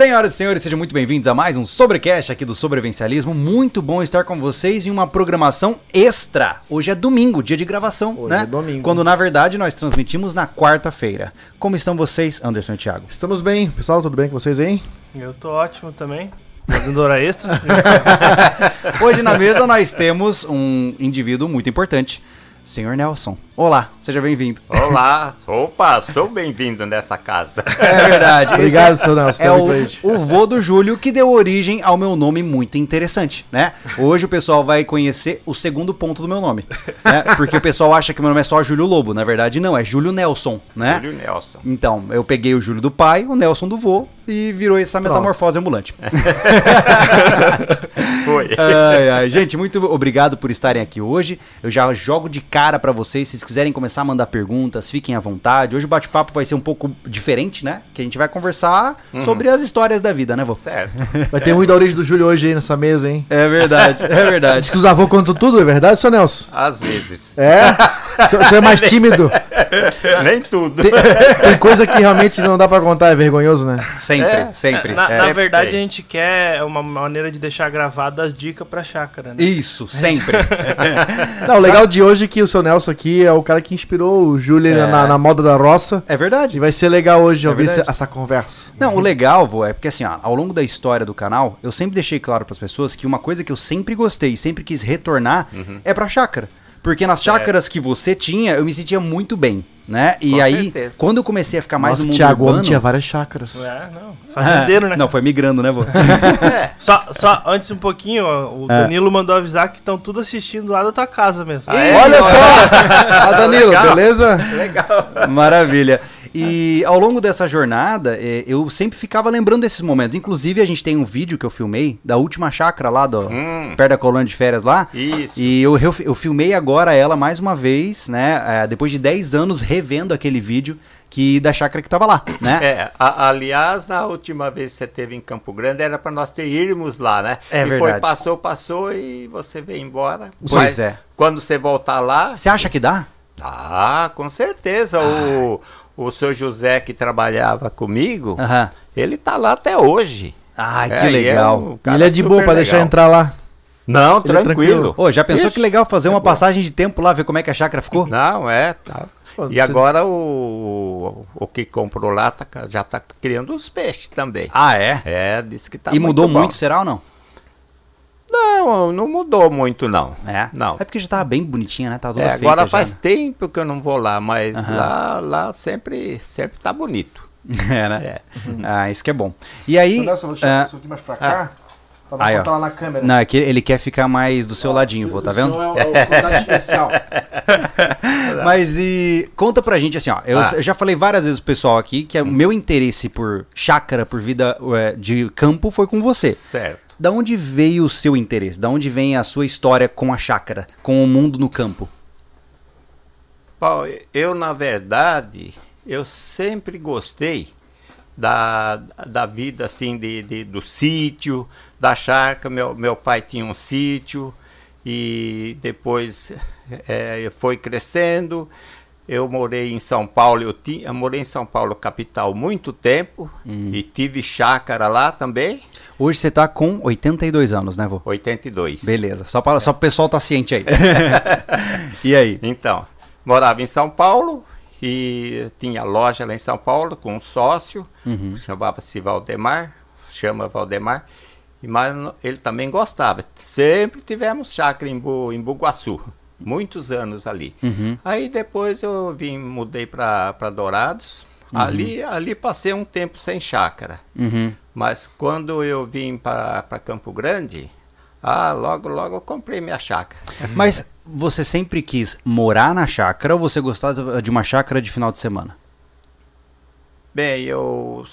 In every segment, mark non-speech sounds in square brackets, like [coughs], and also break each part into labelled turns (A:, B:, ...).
A: Senhoras e senhores, sejam muito bem-vindos a mais um Sobrecast aqui do Sobrevivencialismo. Muito bom estar com vocês em uma programação extra. Hoje é domingo, dia de gravação,
B: Hoje
A: né?
B: é domingo.
A: Quando na verdade nós transmitimos na quarta-feira. Como estão vocês, Anderson e Thiago?
B: Estamos bem, pessoal, tudo bem com vocês aí?
C: Eu tô ótimo também. Fazendo hora extra. [laughs]
A: Hoje na mesa nós temos um indivíduo muito importante, Senhor Nelson. Olá, seja bem-vindo.
D: Olá, opa, sou bem-vindo nessa casa. [laughs]
A: É verdade.
B: Obrigado, seu Nelson,
A: É o, o vô do Júlio que deu origem ao meu nome muito interessante, né? Hoje o pessoal vai conhecer o segundo ponto do meu nome, né? Porque o pessoal acha que meu nome é só Júlio Lobo, na verdade não, é Júlio Nelson, né?
D: Júlio Nelson.
A: Então, eu peguei o Júlio do pai, o Nelson do vô e virou essa metamorfose ambulante. [laughs]
D: Foi.
A: Ai, ai. Gente, muito obrigado por estarem aqui hoje. Eu já jogo de cara pra vocês. Se vocês quiserem começar a mandar perguntas, fiquem à vontade. Hoje o bate-papo vai ser um pouco diferente, né? Que a gente vai conversar sobre as histórias da vida, né, vô?
D: Certo. [laughs]
B: Vai ter muito da origem do Júlio hoje aí nessa mesa, hein?
A: É verdade, é verdade.
B: Diz que os avôs contam tudo, é verdade, seu Nelson?
D: Às vezes.
B: É? [laughs] O senhor é mais [laughs] tímido? [laughs]
D: Nem tudo.
B: Tem, [laughs] tem coisa que realmente não dá pra contar, é vergonhoso, né?
A: Sempre,
D: É.
A: sempre.
C: Na,
A: É.
C: na verdade, a gente quer uma maneira de deixar gravado as dicas pra chácara, né?
A: Isso, sempre.
B: Não, o legal de hoje é que o seu Nelson aqui é o cara que inspirou o Júlio
A: É.
B: na, na moda da roça.
A: É
B: E
A: verdade.
B: vai ser legal hoje ouvir
A: verdade.
B: essa, essa conversa.
A: Não, o legal, vô, é porque assim, ó, ao longo da história do canal, eu sempre deixei claro pras pessoas que uma coisa que eu sempre gostei, sempre quis retornar, é pra chácara. Porque nas chácaras que você tinha, eu me sentia muito bem, né? E
D: Com
A: aí,
D: certeza.
A: quando eu comecei a ficar mais
B: Nossa,
A: no mundo
B: Thiago
A: urbano...
B: Tinha várias chácaras.
C: É, não. [laughs] Fazendeiro, né?
A: Não, foi migrando, né, vô? [laughs]
D: É.
C: Só, só antes um pouquinho, o
A: É.
C: Danilo mandou avisar que estão tudo assistindo lá da tua casa mesmo.
D: Ah, é?
B: Olha só! Ah, Danilo,
D: Legal.
B: beleza?
A: Maravilha. E ao longo dessa jornada, eh, eu sempre ficava lembrando desses momentos. Inclusive, a gente tem um vídeo que eu filmei da última chácara lá, do,
D: Hum.
A: perto da colônia de férias lá.
D: Isso.
A: E eu, eu, eu filmei agora ela mais uma vez, né? eh, depois de 10 anos revendo aquele vídeo que da chácara que tava lá, né? [laughs]
D: É, a- aliás, na última vez que você teve em Campo Grande era para nós ter irmos lá, né?
A: É
D: e foi,
A: verdade.
D: passou, passou e você veio embora.
A: Pois
D: Mas
A: é.
D: Quando você voltar lá,
A: Você acha que dá?
D: ah, com certeza. O, o seu José que trabalhava comigo,
A: Aham.
D: ele tá lá até hoje.
A: Que
D: É, e é
A: legal.
D: um cara
B: Ele é de boa pra deixar entrar lá.
D: Não,
B: Ele é
D: tranquilo.
B: tranquilo.
A: Ô, já pensou que legal fazer
D: é
A: uma passagem de tempo lá, ver como é que a chácara ficou?
D: Não, é. Tá. E
B: você-
D: agora o, o que comprou lá tá já tá criando os peixes também.
A: Ah, é?
D: É, disse que tá
A: e mudou
D: bom.
A: muito, será ou não?
D: Não, não mudou muito não.
A: É?
D: Não.
A: É porque já tava bem bonitinha, né? Tava toda
D: É,
A: feita
D: agora
A: já,
D: faz
A: né?
D: tempo que eu não vou lá, mas
A: Aham.
D: lá, lá sempre, sempre tá bonito. [laughs]
A: É, né?
D: É.
A: Ah, isso que é bom. E aí.
B: Nelson, vou
A: ah,
B: deixar isso aqui mais pra cá. Pra não
A: Aí, ó.
B: botar lá na câmera.
A: não, é que ele quer ficar mais do seu ladinho, vô, tá vendo?
B: É o, é o convidado especial. [laughs]
A: Mas e conta pra gente assim, ó. Eu,
D: Ah.
A: eu já falei várias vezes pro pessoal aqui que o meu interesse por chácara, por vida de campo foi com você.
D: Certo.
A: Da onde veio o seu interesse? Da onde vem a sua história com a chácara, com o mundo no campo?
D: Bom, eu na verdade, eu sempre gostei da, da vida assim de, de- do sítio, da chácara. Meu, meu pai tinha um sítio e depois eh, foi crescendo. Eu morei em São Paulo, eu, ti, eu morei em São Paulo, capital, muito tempo e tive chácara lá também,
A: Hoje você tá com 82 anos, né, vô?
D: 82.
A: Beleza, só para só pro pessoal tá ciente aí. [laughs] e aí?
D: Então, morava em São Paulo e tinha loja lá em São Paulo com um sócio,
A: Uhum.
D: chamava-se Valdemar, chama Valdemar, e mas ele também gostava. Sempre tivemos chácara em, Bu, em Bugaçu, muitos anos ali.
A: Uhum.
D: Aí depois eu vim, mudei para Dourados. Ali, ali passei um tempo sem chácara.
A: Uhum.
D: Mas quando eu vim para Campo Grande, ah, logo, logo eu comprei minha chácara. [laughs]
A: Mas você sempre quis morar na chácara ou você gostava de uma chácara de final de semana?
D: Bem, eu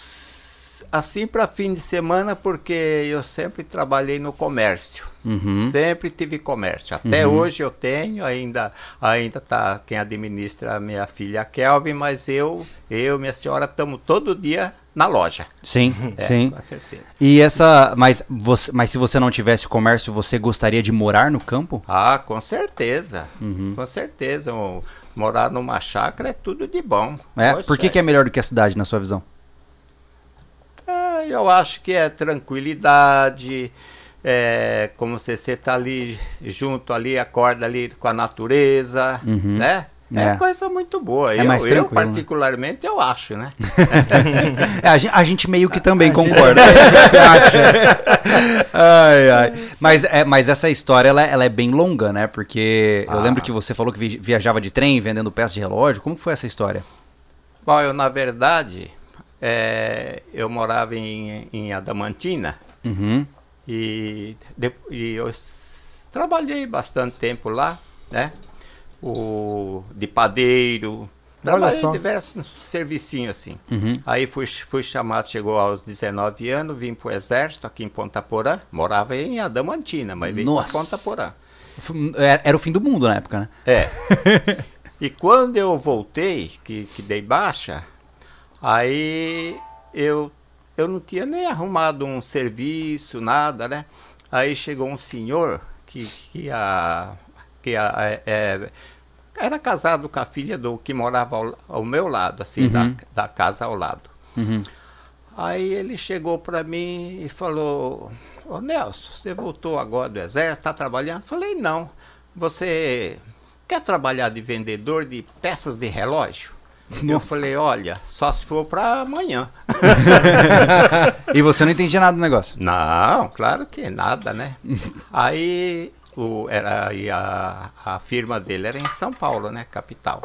D: assim para fim de semana porque eu sempre trabalhei no comércio.
A: Uhum.
D: Sempre tive comércio. Até hoje eu tenho, ainda ainda tá quem administra a minha filha Kelvin, mas eu, eu, minha senhora estamos todo dia na loja.
A: Sim, [laughs]
D: É,
A: sim.
D: com certeza.
A: E essa, mas você, mas se você não tivesse comércio, você gostaria de morar no campo?
D: Ah, com certeza.
A: Uhum.
D: Com certeza. Morar numa chácara é tudo de bom.
A: É,
D: Poxa,
A: por que, que é melhor do que a cidade na sua visão?
D: Ah, eu acho que é tranquilidade, é, como você está ali junto ali, acorda ali com a natureza, né? É.
A: É.
D: coisa muito boa.
A: É
D: eu,
A: mais
D: eu,
A: né?
D: particularmente, eu acho, né? [laughs]
A: É, a, gente, a gente meio que também concorda. Você [laughs] acha? [laughs] ai, ai. Mas, é, mas essa história ela, ela é bem longa, né? Porque eu
D: Ah.
A: lembro que você falou que vi- viajava de trem vendendo peças de relógio. Como foi essa história?
D: Bom, eu, na verdade, é, eu morava em, em Adamantina
A: Uhum.
D: e, de- e eu trabalhei bastante tempo lá, né? O, de padeiro, trabalhei em diversos servicinhos assim.
A: Uhum.
D: Aí fui, fui chamado, chegou aos 19 anos, vim para o exército aqui em Ponta Porã, morava em Adamantina, mas vim para. Ponta Porã.
A: Era era o fim do mundo na época, né?
D: É. [laughs] e quando eu voltei, que, que dei baixa, aí eu, eu não tinha nem arrumado um serviço, nada, né? Aí chegou um senhor que, que, a, que a, é, é, era casado com a filha do que morava ao, ao meu lado, assim, da, da casa ao lado.
A: Uhum.
D: Aí ele chegou para mim e falou: Ô Nelson, você voltou agora do exército, está trabalhando? Falei: Não. Você quer trabalhar de vendedor de peças de relógio? Eu
A: Nossa.
D: falei: Olha, só se for para amanhã. [laughs]
A: E você não entendia nada do negócio.
D: Não, claro que nada, né? aí o, era, aí a, a firma dele era em São Paulo, né? Capital.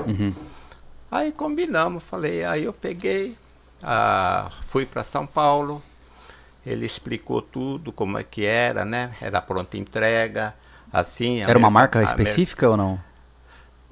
D: Aí combinamos, falei, aí eu peguei, ah, fui para São Paulo, ele explicou tudo, como é que era, né? Era pronta entrega, assim. a
A: Era uma
D: mer-
A: marca
D: a mer-
A: específica ou não?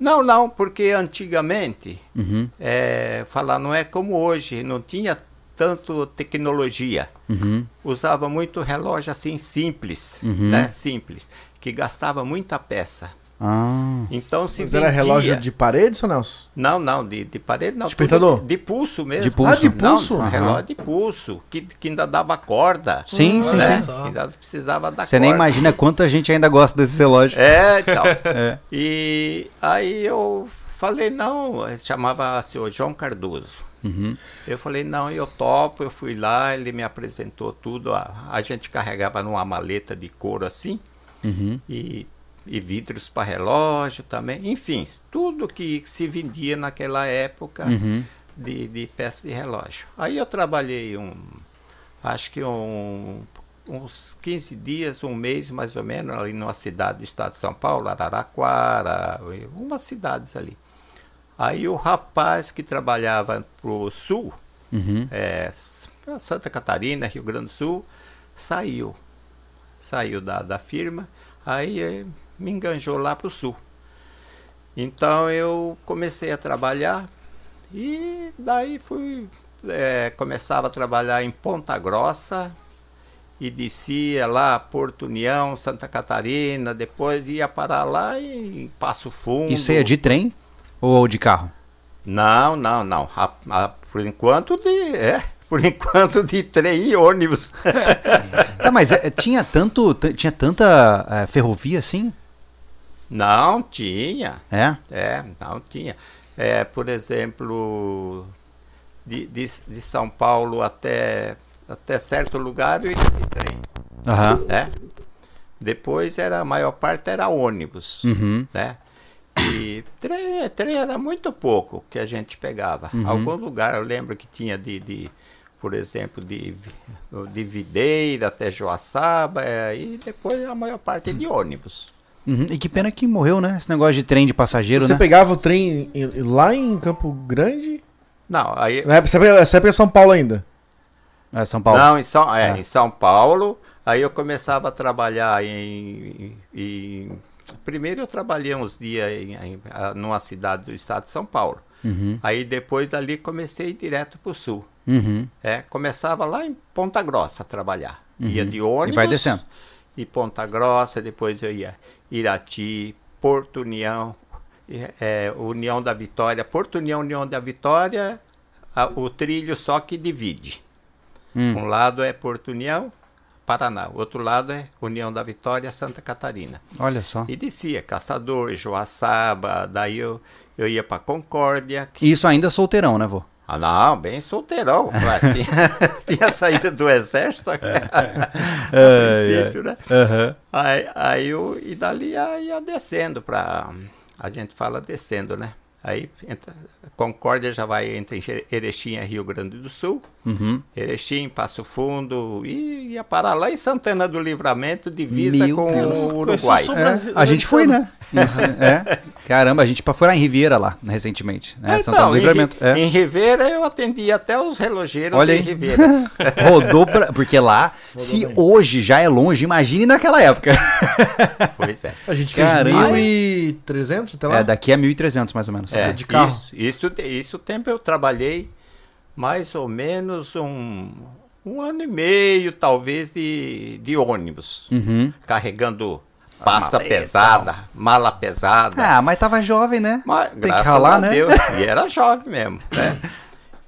D: Não, não, porque antigamente,
A: Uhum.
D: é, falar não é como hoje, não tinha tanto tecnologia.
A: Uhum.
D: Usava muito relógio assim simples, né? Simples, que gastava muita peça.
A: Ah.
D: Então se
B: Mas era
D: vendia...
B: relógio de parede, seu Nelson?
D: Não, não, de, de parede não.
B: Despertador?
D: tudo De pulso mesmo.
A: De pulso.
B: Ah, de
D: Não,
B: pulso?
A: Aham.
D: relógio de pulso, que, que ainda dava corda.
A: Sim, sim,
D: né?
A: sim.
D: Ainda precisava da
A: Você
D: corda.
A: nem imagina quanta gente ainda gosta desse relógio.
D: É, então. [laughs]
A: É.
D: E aí eu falei, não, chamava senhor João Cardoso.
A: Uhum.
D: Eu falei, não, eu topo, eu fui lá, ele me apresentou tudo. A, a gente carregava numa maleta de couro assim,
A: Uhum.
D: e, e vidros para relógio também. Enfim, tudo que se vendia naquela época
A: Uhum.
D: de, de peça de relógio. Aí eu trabalhei um, acho que um, uns 15 dias, um mês mais ou menos, ali numa cidade do estado de São Paulo, Araraquara, umas cidades ali. Aí o rapaz que trabalhava pro sul,
A: Uhum.
D: é, Santa Catarina, Rio Grande do Sul, saiu. Saiu da, da firma, aí me enganjou lá pro sul. Então eu comecei a trabalhar e daí fui. eh, começava a trabalhar em Ponta Grossa e descia lá Porto União, Santa Catarina, depois ia parar lá em Passo Fundo.
A: Isso é de trem ou de carro?
D: Não, não, não. A- a- por enquanto de. É, por enquanto de trem e ônibus. [laughs]
A: Tá, mas é, tinha tanto, tinha tanta é, ferrovia assim?
D: Não tinha.
A: É?
D: É, não tinha. É, por exemplo, de, de, de São Paulo até, até certo lugar eu ia de trem.
A: Aham.
D: Né? Depois era, a maior parte era ônibus.
A: Uhum.
D: né? E trem, trem era muito pouco que a gente pegava.
A: Uhum.
D: Algum lugar eu lembro que tinha de, de por exemplo, de, de Videira até Joaçaba, é, e depois a maior parte de ônibus.
A: Uhum. E que pena que morreu, né? Esse negócio de trem de passageiro,
B: Você
A: né?
B: pegava o trem em- lá em Campo Grande?
D: Não, aí,
B: época, você pega- Essa época é São Paulo ainda.
A: É, São Paulo.
D: não em, São, é,
A: É.
D: em São Paulo, aí eu começava a trabalhar em. em- primeiro eu trabalhei uns dias em, em, numa cidade do estado de São Paulo.
A: Uhum.
D: Aí depois dali comecei direto para o sul.
A: Uhum.
D: É, começava lá em Ponta Grossa a trabalhar. Ia de ônibus.
A: Uhum. E vai descendo.
D: E Ponta Grossa, depois eu ia Irati, Porto União, e, é, União da Vitória. Porto União, União da Vitória, a- o trilho só que divide.
A: Hum.
D: Um lado é Porto União, Paraná. O outro lado é União da Vitória, Santa Catarina.
A: Olha só.
D: E descia Caçador, Joaçaba, daí eu, eu ia para Concórdia, que
A: E isso ainda solteirão, né, vô?
D: Ah, não, bem solteirão. [laughs] tinha, tinha saído do exército. [laughs] a princípio, né?
A: Aham.
D: Aí, aí eu, e dali ia, ia descendo para. A gente fala descendo, né? Aí entra, Concórdia já vai entre Ere- Erechim e Rio Grande do Sul.
A: Uhum.
D: Erechim, Passo Fundo e ia parar lá em Santana do Livramento, divisa
A: Meu
D: com
A: Deus.
D: o Uruguai.
A: É, a gente foi, né? Isso, é. Caramba, a gente foi lá em Riviera lá, né, recentemente. Né?
D: Ah,
A: Santana do
D: em,
A: Livramento. É.
D: em Ribeira eu atendi até os relogeiros
A: Olha
D: de. Ribeira. [laughs]
A: Rodou pra... Porque lá, se hoje já é longe, imagine naquela época.
D: pois é.
B: A gente fez
A: Caramba.
B: 1.300 até lá.
A: É, daqui a 1.300 mais ou menos.
D: É,
B: de carro.
D: Isso, isso, isso tempo eu trabalhei mais ou menos um, um ano e meio, talvez, de, de ônibus.
A: Uhum.
D: Carregando pasta
A: maletas,
D: pesada, mala pesada.
A: Ah, mas tava jovem, né?
D: Mas,
A: Tem que ralar, né?
D: Deus, [laughs] e era jovem mesmo. Né?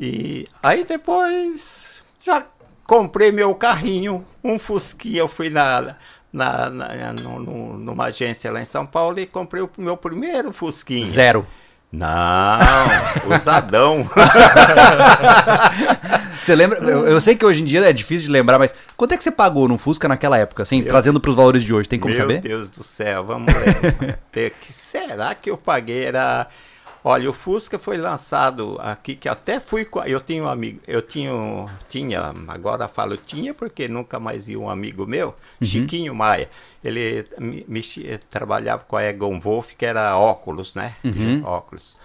D: E aí depois já comprei meu carrinho, um Fusquinha. Eu fui na, na, na- no- numa agência lá em São Paulo e comprei o meu primeiro Fusquinha.
A: Zero.
D: Não, usadão. [laughs]
A: Você lembra? Eu, eu sei que hoje em dia é difícil de lembrar, mas quanto é que você pagou num Fusca naquela época, assim, trazendo pros valores de hoje? Tem como
D: Meu
A: saber?
D: Deus do céu, vamos ver. [laughs] Que será que eu paguei? Era. Olha, o Fusca foi lançado aqui, que até fui com. Eu tinha um amigo, eu tinha, um- tinha, agora falo tinha, porque nunca mais vi um amigo meu, Chiquinho Maia. Ele me, me trabalhava com a Egon Wolf, que era óculos, né? Óculos.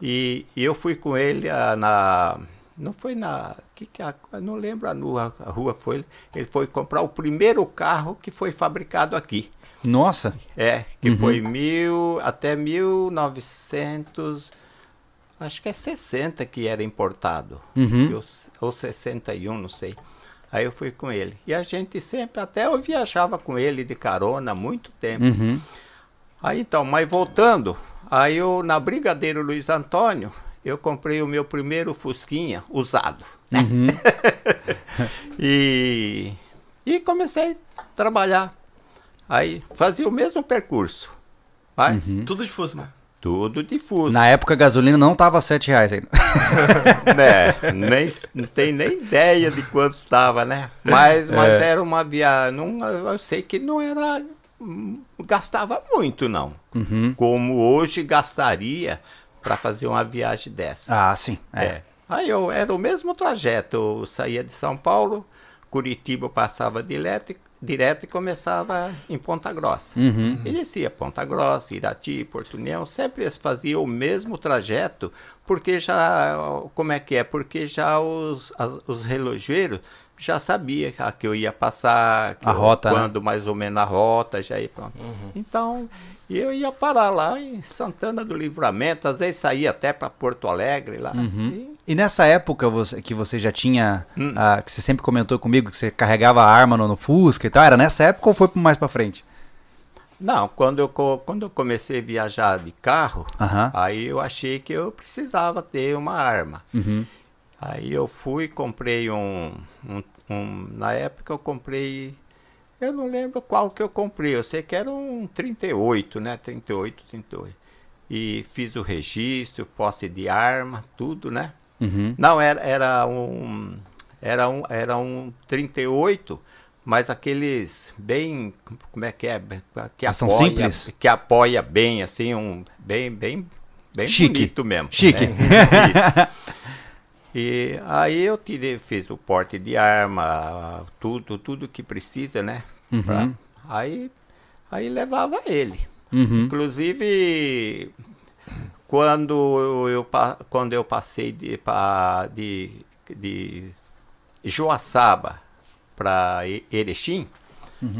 D: E, e eu fui com ele ah, na. Não foi na. Que que a- não lembro a, rua- a rua que foi. Ele foi comprar o primeiro carro que foi fabricado aqui.
A: Nossa.
D: É, que foi mil, até 1900, acho que é 60 que era importado,
A: Uhum.
D: ou, ou 61, não sei. Aí eu fui com ele. E a gente sempre, até eu viajava com ele de carona há muito tempo.
A: Uhum.
D: Aí então, mas voltando, aí eu na Brigadeiro Luiz Antônio, eu comprei o meu primeiro Fusquinha usado. né?
A: Uhum. [laughs]
D: e, e comecei a trabalhar. Aí fazia o mesmo percurso. Mas
C: Tudo de Fusca.
D: tudo de Fusca.
A: Na época a gasolina não tava 7 reais ainda. [laughs]
D: né? Nem, não tem nem ideia de quanto estava, né? Mas, mas era uma viagem. Não, eu sei que não era. Gastava muito, não. Como hoje gastaria para fazer uma viagem dessa.
A: Ah, sim. É.
D: É. Aí eu era o mesmo trajeto. Eu saía de São Paulo, Curitiba eu passava direto, e- direto e começava em Ponta Grossa.
A: Uhum.
D: E descia Ponta Grossa, Irati, Porto União, sempre eles faziam o mesmo trajeto, porque já, como é que é? Porque já os, as- os relogeiros já sabia que- que eu ia passar, que
A: A
D: eu-
A: rota, né?
D: quando mais ou menos a rota, já ia pronto. Então, eu ia parar lá em Santana do Livramento, às vezes saía até para Porto Alegre lá. E-
A: E nessa época você- que você já tinha,
D: Hum.
A: ah, que você sempre comentou comigo, que você carregava a arma no, no Fusca e tal, era nessa época ou foi mais pra frente?
D: Não, quando eu, quando eu comecei a viajar de carro,
A: Aham.
D: aí eu achei que eu precisava ter uma arma.
A: Uhum.
D: Aí eu fui, comprei um, um, um- Na época eu comprei. Eu não lembro qual que eu comprei, eu sei que era um 38, né? 38, 38. E fiz o registro, posse de arma, tudo, né?
A: Uhum.
D: Não, era, era um. Era um, era um 38, mas aqueles bem. Como é que é? Que
A: são
D: apoia,
A: simples?
D: Que apoia bem, assim, um. Bem, bem, bem
A: Chique.
D: bonito mesmo.
A: Chique.
D: né? [laughs] E aí eu tirei, fiz o porte de arma, tudo, tudo que precisa, né? Pra- aí, aí levava ele.
A: Uhum.
D: Inclusive, quando eu, quando eu passei de, de, de Joaçaba para Erechim,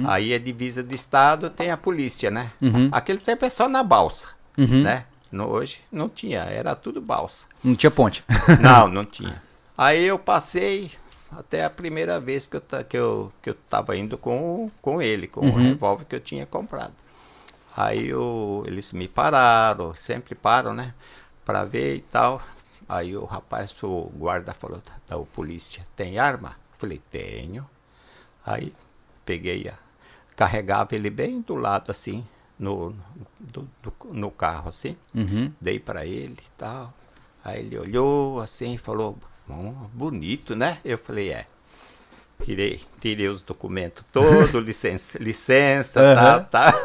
D: aí é divisa de estado, tem a polícia, né?
A: Uhum.
D: Aquele tempo é só na balsa,
A: Uhum.
D: né? No, hoje não tinha, era tudo balsa.
A: Não tinha ponte. [laughs]
D: Não, [laughs] não tinha. Aí eu passei até a primeira vez que eu, que eu, que eu tava indo com, com ele, com o revólver que eu tinha comprado. Aí eu, eles me pararam, sempre param, né? Pra ver e tal. Aí o rapaz, o guarda falou, da polícia, tem arma? Eu falei, tenho. Aí peguei, a, carregava ele bem do lado assim, no, do- do- no carro assim
A: Uhum.
D: dei para ele e tal. Aí ele olhou assim e falou, "Bom, bonito, né? Eu falei, é. Tirei, tirei os documentos todos, [laughs] licença, licença,
A: Aham.
D: tá, tá.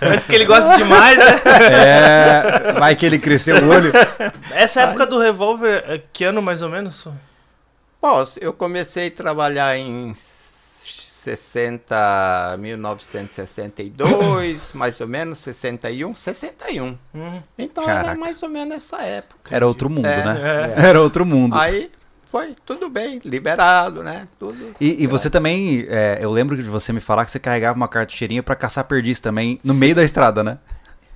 D: [laughs]
C: Antes que ele gosta demais, né?
A: É, vai que ele cresceu o olho.
C: Essa época do revólver, eh, que ano mais ou menos?
D: Bom, eu comecei a trabalhar em 60, 1962, [coughs] mais ou menos, 61, 61.
C: Hum.
D: Então
A: Caraca.
D: era mais ou menos essa época.
A: Era outro mundo,
D: É,
A: né? Era outro mundo.
D: Aí foi tudo bem, liberado, né? Tudo.
A: E, e você também, é, eu lembro de você me falar que você carregava uma cartucheirinha pra caçar perdiz também no meio da estrada, né?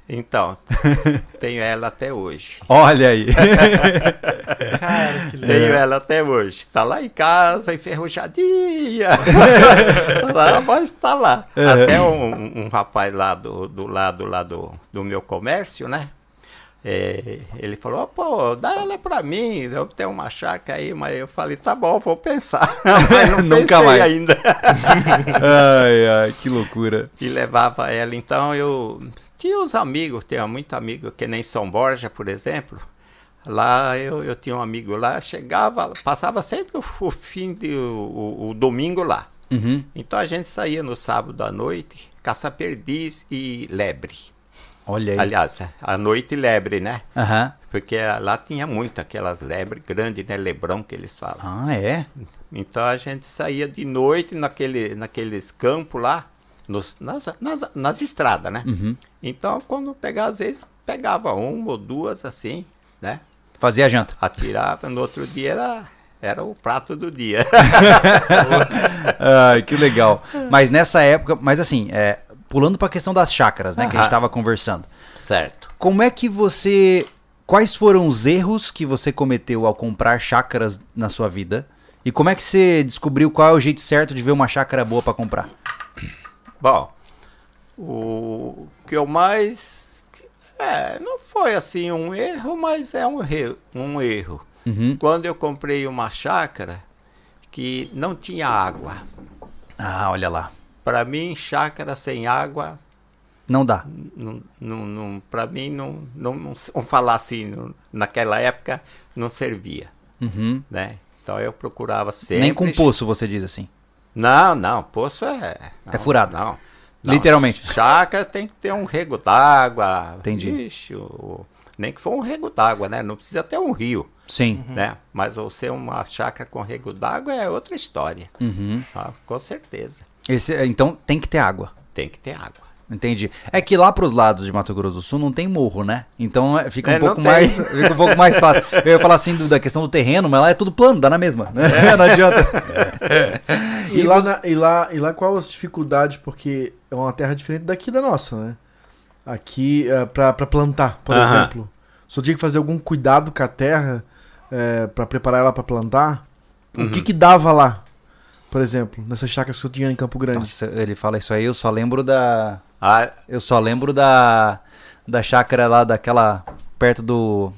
D: Então, [laughs] tenho ela até hoje.
A: Olha aí. [laughs]
C: Cara, que legal.
D: Tenho ela até hoje. Tá lá em casa, enferrujadinha. [laughs] lá, mas tá lá. Até um, um rapaz lá do, do lado lá do, do meu comércio, né? É, ele falou, pô, dá ela pra mim, eu tenho uma chácara aí, mas eu falei, tá bom, vou pensar. [laughs] mas [laughs]
A: Nunca mais.
D: ainda. [laughs]
A: ai, ai, que loucura.
D: e levava ela. Então eu tinha uns amigos, tinha muito amigo, que nem São Borja, por exemplo. Lá eu, eu tinha um amigo lá, chegava, passava sempre o, o fim de o, o- domingo lá.
A: Uhum.
D: Então a gente saía no sábado à noite, caçar perdiz e lebre.
A: Olha aí.
D: Aliás, à noite lebre, né?
A: Aham.
D: Porque lá tinha muito aquelas lebres grandes, né? Lebrão que eles falam.
A: Ah, é?
D: Então a gente saía de noite naquele, naqueles campos lá, nos- nas, nas, nas estradas, né?
A: Uhum.
D: Então quando pegava, às vezes pegava uma ou duas assim, né?
A: Fazia a janta.
D: Atirava, no outro dia era, era o prato do dia. [laughs]
A: Ai, que legal. Mas nessa época, mas assim, é, pulando pra questão das chácaras, né, que a gente
D: Aham.
A: tava conversando.
D: certo.
A: Como é que você. Quais foram os erros que você cometeu ao comprar chácaras na sua vida? E como é que você descobriu qual é o jeito certo de ver uma chácara boa pra comprar?
D: Bom, o que eu mais. É, não foi assim um erro, mas é um, re- um erro.
A: Uhum.
D: Quando eu comprei uma chácara que não tinha água.
A: Ah, olha lá.
D: Para mim, chácara sem água,
A: Não dá.
D: não, não, não, para mim, não, não, não, vamos falar assim, não- naquela época não servia,
A: Uhum.
D: né? Então eu procurava sempre.
A: Nem com poço, você diz assim.
D: Não, não, poço é. não,
A: É furado.
D: Não. não.
A: Literalmente.
D: Chácara tem que ter um rego d'água.
A: Entendi.
D: Ixi, nem que for um rego d'água, né? Não precisa ter um rio,
A: Sim.
D: né? Mas você uma chácara com rego d'água é outra história.
A: Uhum.
D: Ah, com certeza.
A: Esse, então tem que ter água.
D: Tem que ter água.
A: Entendi. É que lá pros lados de Mato Grosso do Sul não tem morro, né? Então é, fica um
D: É,
A: pouco mais, fica um pouco mais fácil. [laughs] Eu ia falar assim do- da questão do terreno, mas lá é tudo plano, dá na mesma, né? não adianta. [laughs]
B: E, lá, na- e, lá, e lá qual as dificuldades? Porque é uma terra diferente daqui da nossa, né? Aqui, é, pra, pra plantar, por
D: Aham.
B: exemplo. Só tinha que fazer algum cuidado com a terra é, para preparar ela pra plantar. O
D: Uhum.
B: que que dava lá? Por exemplo, nessas chácaras que eu tinha em Campo Grande.
A: Nossa, ele fala isso aí, eu só lembro da
D: Ah,
A: eu só lembro da da chácara lá daquela perto do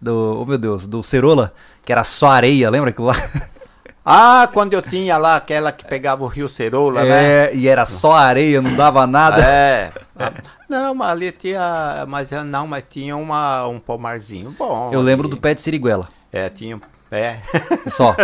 A: do, oh meu Deus, do Cerola, que era só areia, lembra aquilo lá? [laughs]
D: ah, quando eu tinha lá aquela que pegava o rio Ceroula, né?
A: É, e era só areia, não dava nada.
D: É. [laughs] Não, mas ali tinha. Mas não, mas tinha uma, um pomarzinho bom.
A: Eu lembro do
D: ali.
A: pé de siriguela.
D: É, tinha. É.
A: Só.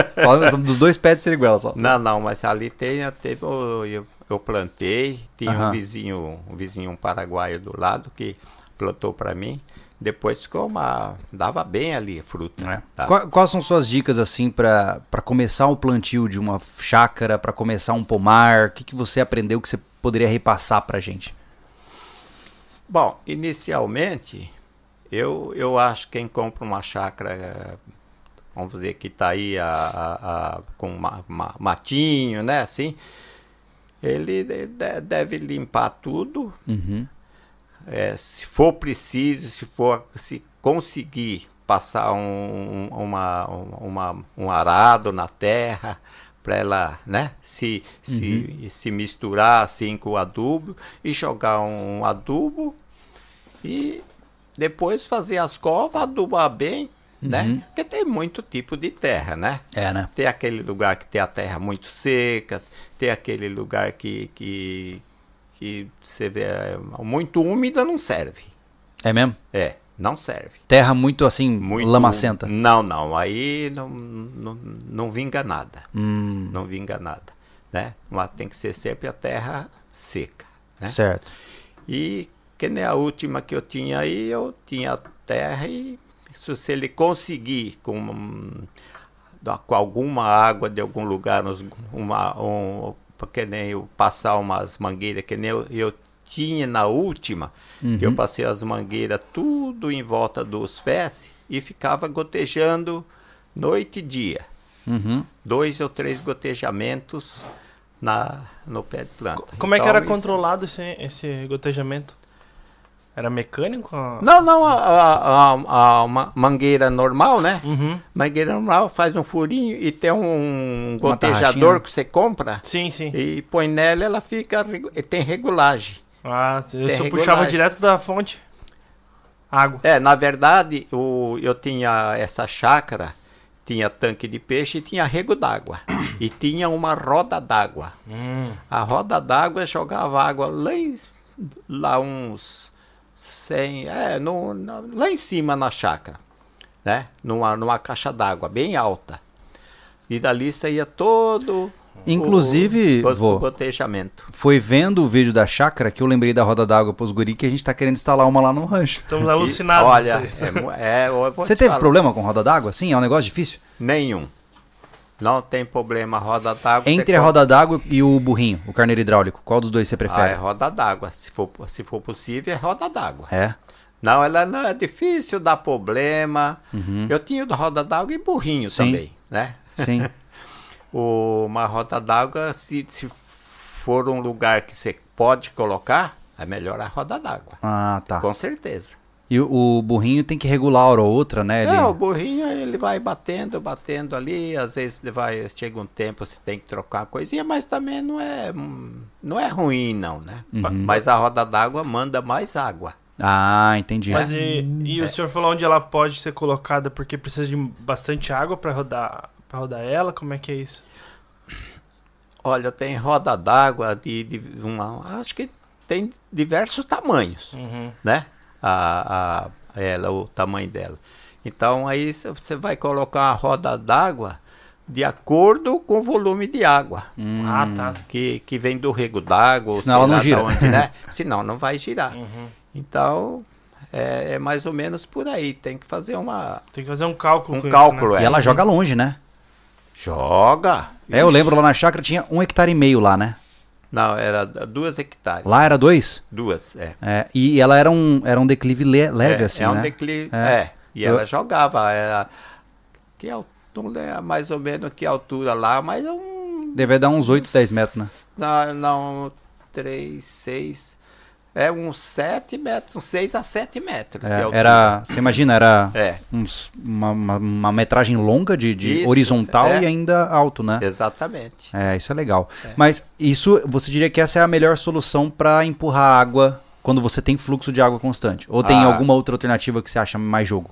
A: só dos dois pés de siriguela só.
D: Não, não, mas ali tem, teve, eu, eu plantei, tinha
A: Aham.
D: um vizinho, um vizinho um paraguaio do lado que plantou para mim. Depois ficou uma. dava bem ali a fruta.
A: É.
D: tá?
A: Qua- Quais são suas dicas assim pra pra começar o plantio de uma chácara, pra começar um pomar? O que, que você aprendeu que você poderia repassar pra gente?
D: Bom, inicialmente, eu, eu acho que quem compra uma chácara, vamos dizer que está aí a, a- a- com ma- ma- matinho, né, assim, ele de- de- deve limpar tudo,
A: Uhum.
D: eh, se for preciso, se for se conseguir passar um, uma, uma, um arado na terra para ela né, se, se, se misturar assim com o adubo e jogar um adubo e depois fazer as covas, adubar bem, né? Porque tem muito tipo de terra, né?
A: É, né?
D: Tem aquele lugar que tem a terra muito seca, tem aquele lugar que, que, que você vê é, muito úmida não serve.
A: É mesmo?
D: É, Não serve.
A: Terra muito assim,
D: Muito,
A: lamacenta.
D: Não, não. Aí não, não, não vinga nada.
A: Hum,
D: Não vinga nada. Né? Mas tem que ser sempre a terra seca. Né?
A: certo.
D: E que nem a última que eu tinha aí, eu tinha terra e se se ele conseguir com, com alguma água de algum lugar, uma, um, que nem eu passar umas mangueiras, que nem eu, eu tinha na última, que eu passei as mangueiras tudo em volta dos pés e ficava gotejando noite e dia.
A: Uhum.
D: Dois ou três gotejamentos na, no pé de planta.
C: Como é que
D: Então,
C: era
D: isso-
C: controlado esse, esse gotejamento? Era mecânico?
D: Não, não, a, a- a- a ma- mangueira normal, né?
C: Uhum.
D: Mangueira normal faz um furinho e tem um
A: Uma
D: gotejador que você compra
C: Sim, sim.
D: e põe nela, ela fica tem regulagem.
C: Ah, eu
D: Tem
C: só
D: regulagem.
C: puxava direto da fonte. Água.
D: É, na verdade, o, eu tinha essa chácara, tinha tanque de peixe e tinha rego d'água. e tinha uma roda d'água.
C: Hum.
D: A roda d'água jogava água lá, lá uns 100, é, no, na- lá em cima na chácara, né? Numa, numa caixa d'água bem alta. E dali saía todo
A: Inclusive,
D: o,
A: vô. Foi vendo o vídeo da chácara que eu lembrei da roda d'água pros guri que a gente tá querendo instalar uma lá no rancho.
C: Estamos
D: E,
C: alucinados.
D: olha,
C: Isso-
D: é, é, eu vou
A: Você
D: te
A: teve
D: falar.
A: problema com roda d'água? Sim, é um negócio difícil?
D: Nenhum. Não tem problema, roda d'água.
A: Entre a roda d'água e o burrinho, o carneiro hidráulico, qual dos dois você
D: Ah, é
A: prefere?
D: roda d'água. Se for, se for possível, é roda d'água.
A: É.
D: Não, ela não é difícil, dá problema. Eu tinha da roda d'água e burrinho
A: Uhum. Sim.
D: também, né?
A: Sim. [laughs]
D: O, uma roda d'água, se, se for um lugar que você pode colocar, é melhor a roda d'água.
A: Ah, tá.
D: Com certeza.
A: E o, o burrinho tem que regular hora ou outra, né? Ele...
D: É, o burrinho ele vai batendo, batendo ali, às vezes ele vai, chega um tempo você tem que trocar uma coisinha, mas também não é, hum, não é ruim não, né?
A: Uhum.
D: Mas a roda d'água manda mais água.
A: Ah, entendi.
C: Mas e, e o
D: É.
C: senhor falou onde ela pode ser colocada porque precisa de bastante água para rodar, para rodar ela? Como é que é isso?
D: Olha, tem roda d'água de, de uma, acho que tem diversos tamanhos,
C: Uhum.
D: né? A, a ela, o tamanho dela. Então aí cê- você vai colocar a roda d'água de acordo com o volume de água
C: Ah, tá.
D: que, que vem do rego d'água,
A: Senão ela não gira.
D: onde, né? [laughs] Senão não vai girar.
C: Uhum.
D: Então é, é mais ou menos por aí. Tem que fazer uma
C: Tem que fazer um cálculo.
D: Um cálculo,
C: né?
A: E ela joga longe, né?
D: joga.
A: É, eu lembro lá na chácara tinha um hectare e meio lá, né?
D: Não, era duas hectares.
A: Lá era dois.
D: Duas, é.
A: É, e ela era um, era um declive le- leve,
D: é,
A: assim,
D: é um
A: né?
D: declive.
A: É.
D: É. E
A: Eu-
D: ela jogava. Era, que altura, mais ou menos que altura lá, mas é um.
A: Deve dar uns 8, 10 metros, né?
D: Não, não 3, 6. É uns 7 metros, uns 6 a 7 metros.
A: É, era, você imagina, era
D: É,
A: uns- uma, uma- uma metragem longa de, de
D: Isso,
A: horizontal
D: é.
A: e ainda alto, né?
D: exatamente.
A: É, isso é legal. Mas isso, você diria que essa é a melhor solução para empurrar água quando você tem fluxo de água constante? Ou tem
D: Ah.
A: alguma outra alternativa que você acha mais jogo?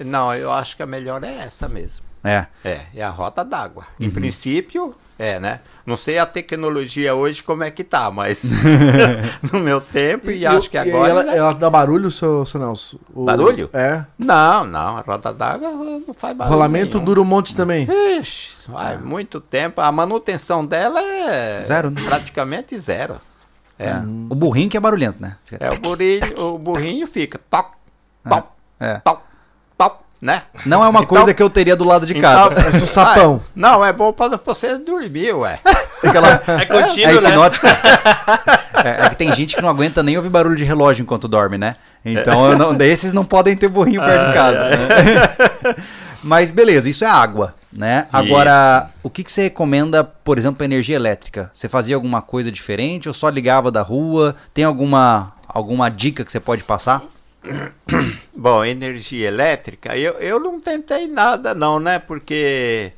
D: Não, eu acho que a melhor é essa mesmo.
A: É.
D: É, é a rota d'água.
A: Uhum.
D: Em princípio, é, né? Não sei a tecnologia hoje como é que tá, mas [laughs] [laughs] no meu tempo e, acho que
B: e
D: agora.
B: ela,
D: né?
B: ela dá barulho, seu, seu Nelson? O-
D: Barulho?
B: É.
D: Não, não, a roda d'água não faz barulho.
B: Rolamento
D: nenhum.
B: dura um monte também.
D: Ixi, vai muito tempo. A manutenção dela é
A: Zero, né?
D: praticamente zero. É,
A: O burrinho que é barulhento, né? Fica-
D: é o, burrinho, o burrinho fica toc, toc,
A: É.
D: toc, toc, né?
A: Não é uma
D: Então-
A: coisa que eu teria do lado de casa.
D: Então-
B: Parece um [laughs] sapão.
D: Ah, não, é bom para você dormir, ué.
A: Fica [laughs] lá.
C: É
A: É
C: contínuo, né?
A: hipnótico. [laughs] é, é que tem gente que não aguenta nem ouvir barulho de relógio enquanto dorme, né? Então, eu não, desses não podem ter burrinho perto de casa. né? Mas beleza, isso é água, né? Agora, o que, que você recomenda, por exemplo, para energia elétrica? Você fazia alguma coisa diferente ou só ligava da rua? Tem alguma, alguma dica que você pode passar? [coughs]
D: Bom, energia elétrica, eu, eu não tentei nada não, né? Porque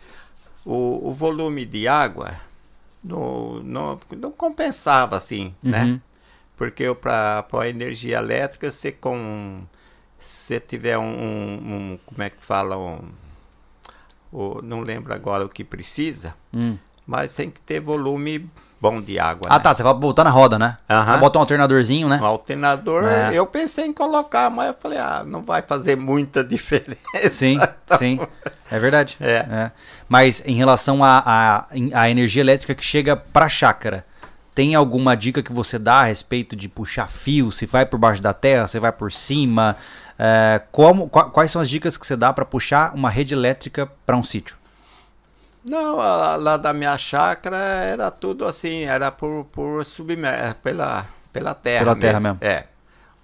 D: o, o volume de água não, não, não compensava assim, né?
A: Uhum.
D: Porque para a energia elétrica, você com se tiver um, um- como é que fala, um, não lembro agora o que precisa,
A: Hum.
D: mas tem que ter volume bom de água.
A: Ah,
D: né?
A: tá. Você vai botar na roda, né? Vai botar um alternadorzinho, né?
D: Um alternador,
A: É.
D: eu pensei em colocar, mas eu falei, ah, não vai fazer muita [laughs] diferença.
A: Sim, sim. É verdade.
D: É.
A: Mas em relação à à- em- à energia elétrica que chega pra chácara, tem alguma dica que você dá a respeito de puxar fio? Se vai por baixo da terra, se vai por cima? É, como, qua- quais são as dicas que você dá pra puxar uma rede elétrica pra um sítio?
D: Não, lá, lá da minha chácara era tudo assim, era por, por submer pela, pela terra
A: Pela terra mesmo.
D: É.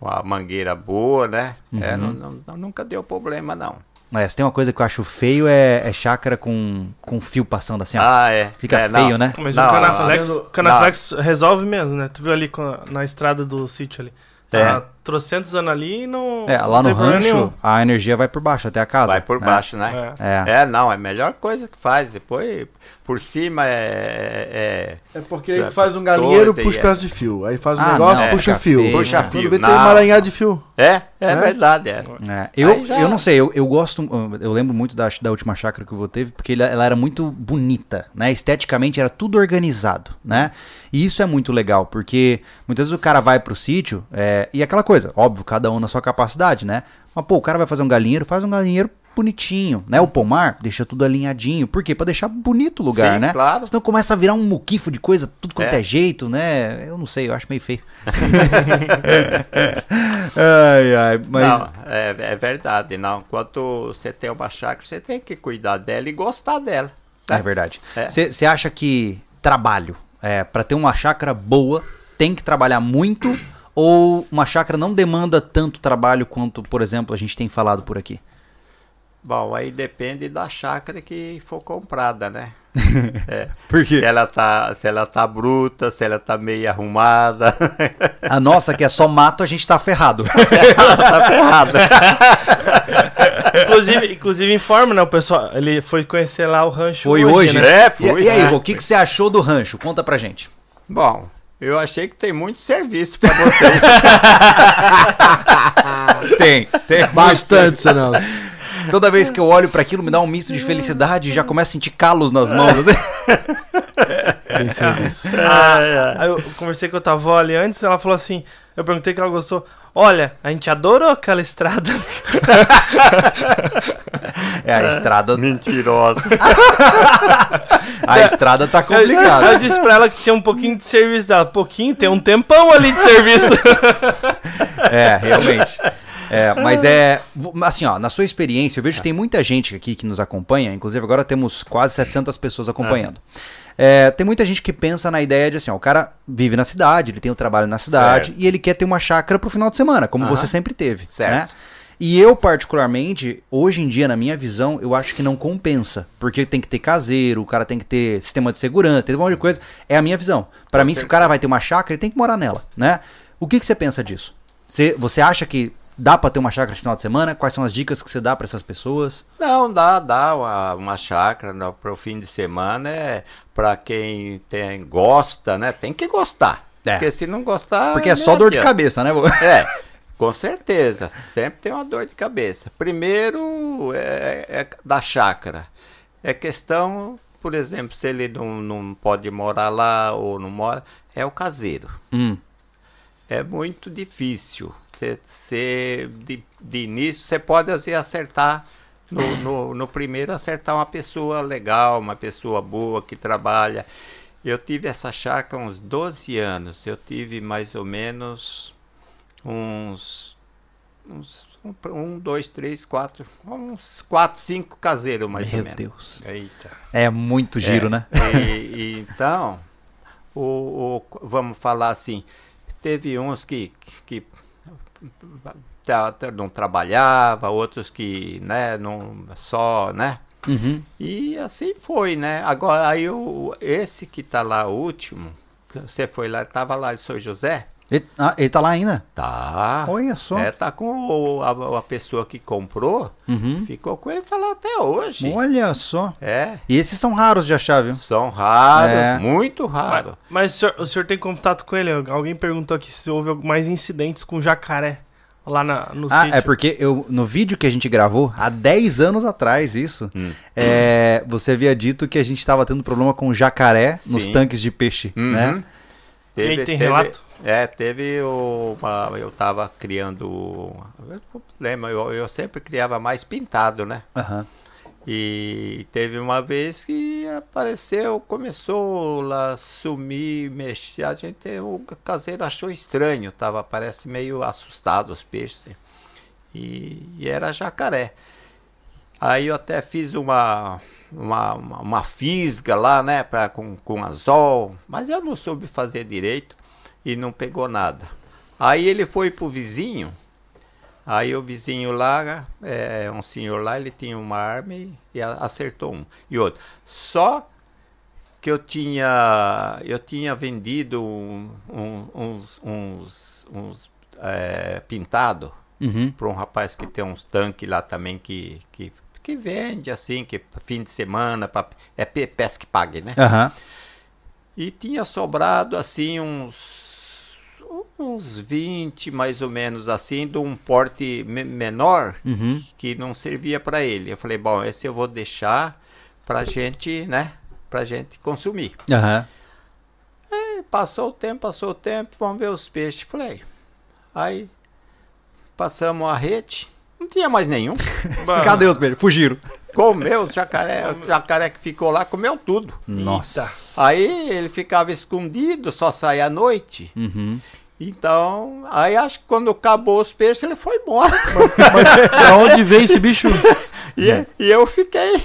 D: Uma mangueira boa, né? É,
A: Uhum.
D: não, não- nunca deu problema, não.
A: É, se tem uma coisa que eu acho feio é, é chácara com, com fio passando assim, ó.
D: Ah, é.
A: Fica
D: É,
A: feio,
D: não.
A: né?
C: Mas
D: Não,
C: o Canaflex,
B: fazendo-
C: o Canaflex resolve mesmo, né? Tu viu ali a- na estrada do sítio ali. Tá
D: É.
C: trocentos anos ali e não.
A: É, lá
C: não
A: no rancho,
C: nenhum.
A: a energia vai por baixo até a casa.
D: Vai por
A: né?
D: baixo, né?
C: É.
A: É.
D: É, não, é a melhor coisa que faz. Depois, por cima é.
B: É porque aí tu faz um galinheiro, puxa
D: e é.
B: pedaço de fio. Aí faz um
A: Ah,
B: negócio,
A: não,
B: puxa fio.
A: feio,
D: Puxa
A: né?
D: fio.
B: Quando vê, tem emaranhado de fio.
D: É, é,
B: É?
D: verdade. É.
A: É, eu,
D: já-
A: eu não sei, eu, eu gosto, eu lembro muito da, da última chácara que eu vou teve, porque ela era muito bonita, né? Esteticamente era tudo organizado, né? E isso é muito legal, porque muitas vezes o cara vai pro sítio, é, e aquela coisa, óbvio, cada um na sua capacidade, né? Mas, pô, o cara vai fazer um galinheiro, faz um galinheiro bonitinho, né? O pomar deixa tudo alinhadinho. Por quê? Pra deixar bonito o lugar,
D: Sim,
A: né?
D: claro.
A: Senão começa a virar um muquifo de coisa, tudo quanto é.
D: É.
A: jeito, né? Eu não sei, eu acho meio feio. [laughs] ai, ai, mas...
D: Não, é, é verdade. Não. Quando você tem uma chácara, você tem que cuidar dela e gostar dela. né?
A: É verdade.
D: É.
A: Você acha que trabalho, é, para ter uma chácara boa, tem que trabalhar muito? Ou uma chácara não demanda tanto trabalho quanto, por exemplo, a gente tem falado por aqui?
D: Bom, aí depende da chácara que for comprada, né? [laughs] É.
A: Por
D: Se ela tá, se ela tá bruta, se ela tá meio arrumada, [laughs]
A: A nossa, que é só mato, a gente tá ferrado.
D: ela [laughs] tá ferrada.
C: Inclusive, inclusive informa, né? O pessoal, ele foi conhecer lá o rancho.
A: Foi hoje,
C: né?
D: É, fui,
A: E, e aí,
D: né?
A: Ivo, o que, que você achou do rancho? Conta pra gente.
D: Bom, eu achei que tem muito serviço pra vocês. [laughs]
A: Tem, tem
B: Bastante, senão.
A: Toda vez que eu olho pra aquilo, me dá um misto de felicidade e já começo a sentir calos nas mãos. assim.
B: Tem serviço.
C: Ah, aí eu conversei com a tua avó ali antes, ela falou assim: eu perguntei que ela gostou. Olha, a gente adorou aquela estrada. [laughs]
A: É, a estrada, [laughs]
D: Mentirosa. [laughs]
A: a estrada tá
C: Aí eu
A: complicada.
C: disse pra ela que tinha um pouquinho de serviço dela. Pouquinho, tem um tempão ali de serviço.
A: É, realmente. É, mas é. Assim, ó, na sua experiência, eu vejo que tem muita gente aqui que nos acompanha, inclusive agora temos quase 700 pessoas acompanhando. É, tem muita gente que pensa na ideia de assim, ó, o cara vive na cidade, ele tem o trabalho na cidade
D: Certo.
A: e ele quer ter uma chácara pro final de semana, como você sempre teve.
D: Certo.
A: Né? E eu, particularmente, hoje em dia, na minha visão, eu acho que não compensa. Porque tem que ter caseiro, o cara tem que ter sistema de segurança, tem um monte de coisa. É a minha visão. Pra
D: Com
A: mim, se o cara vai ter uma chácara, ele tem que morar nela, né? O que, que você pensa disso? Você, você acha que dá pra ter uma chácara de final de semana? Quais são as dicas que você dá pra essas pessoas?
D: Não, dá, dá uma, uma chácara para o fim de semana é para quem tem, gosta, né? Tem que gostar.
A: É.
D: Porque se não gostar.
A: Porque é só dor de
D: adianta.
A: cabeça, né?
D: É, com certeza. Sempre tem uma dor de cabeça. Primeiro é, é da chácara. É questão, por exemplo, se ele não, não pode morar lá ou não mora, é o caseiro.
A: Hum,
D: É muito difícil. Você, você- de, de início, você pode assim, acertar. No, no, no primeiro, acertar uma pessoa legal, uma pessoa boa que trabalha. Eu tive essa chácara há uns 12 anos. Eu tive mais ou menos uns. uns um, um, dois, três, quatro. Uns quatro, cinco caseiros, mais ou
A: meu
D: menos.
A: Deus.
C: Eita.
A: É muito giro,
D: É,
A: né?
D: E, e então, o, o- vamos falar assim, teve uns que, que não trabalhava, outros que, né, não só, né?
A: Uhum.
D: E assim foi, né? Agora aí o, esse que tá lá o último, você foi lá, tava lá em São José?
A: Ele, ah, ele tá lá ainda?
D: Tá.
A: Olha só.
D: É, tá com o- a, a pessoa que comprou,
A: Uhum.
D: ficou com ele tá lá até hoje.
A: Olha só.
D: É.
A: E esses são raros de achar, viu?
D: São raros,
A: É.
D: muito
C: Mas,
D: raros.
C: mas o, senhor, o senhor tem contato com ele? Alguém perguntou aqui se houve mais incidentes com jacaré lá na, no
A: Ah,
C: sítio.
A: é porque eu, no vídeo que a gente gravou, há 10 anos atrás, isso,
D: Hum.
A: é, você havia dito que a gente estava tendo problema com jacaré nos
D: Sim.
A: tanques de peixe,
D: Uhum.
A: né?
C: E aí tem relato?
D: É, teve uma. Eu tava criando. Eu lembro, eu, eu sempre criava mais pintado, né?
A: Aham.
D: E teve uma vez que apareceu, começou lá a sumir, mexer. A gente, o caseiro achou estranho, tava, parece meio assustado os peixes. E, e era jacaré. Aí eu até fiz uma, uma, uma, uma fisga lá, né, pra, com, com anzol, mas eu não soube fazer direito e não pegou nada. Aí ele foi pro vizinho, aí o vizinho lá, é, um senhor lá, ele tinha uma arma e, e acertou um. E outro. Só que eu tinha, eu tinha vendido um- um- uns, uns, uns é, pintado
A: Uhum.
D: para um rapaz que tem uns tanques lá também que, que, que vende assim, que fim de semana, pra, é pe- pesca e pague, né?
A: Aham.
D: E tinha sobrado assim uns uns 20 mais ou menos assim, de um porte me- menor
A: Uhum.
D: que não servia para ele. Eu falei, bom, esse eu vou deixar pra gente, né? Pra gente consumir. E passou o tempo, passou o tempo, vamos ver os peixes. Falei, aí passamos a rede, não tinha mais nenhum. [laughs]
A: Cadê os peixes? Fugiram.
D: Comeu o jacaré, o jacaré que ficou lá comeu tudo.
A: Nossa.
D: Aí ele ficava escondido, só saía à noite.
A: Uhum.
D: Então, aí acho que quando acabou os peixes, ele foi embora.
B: Da onde veio esse bicho? [laughs]
D: e, e eu fiquei,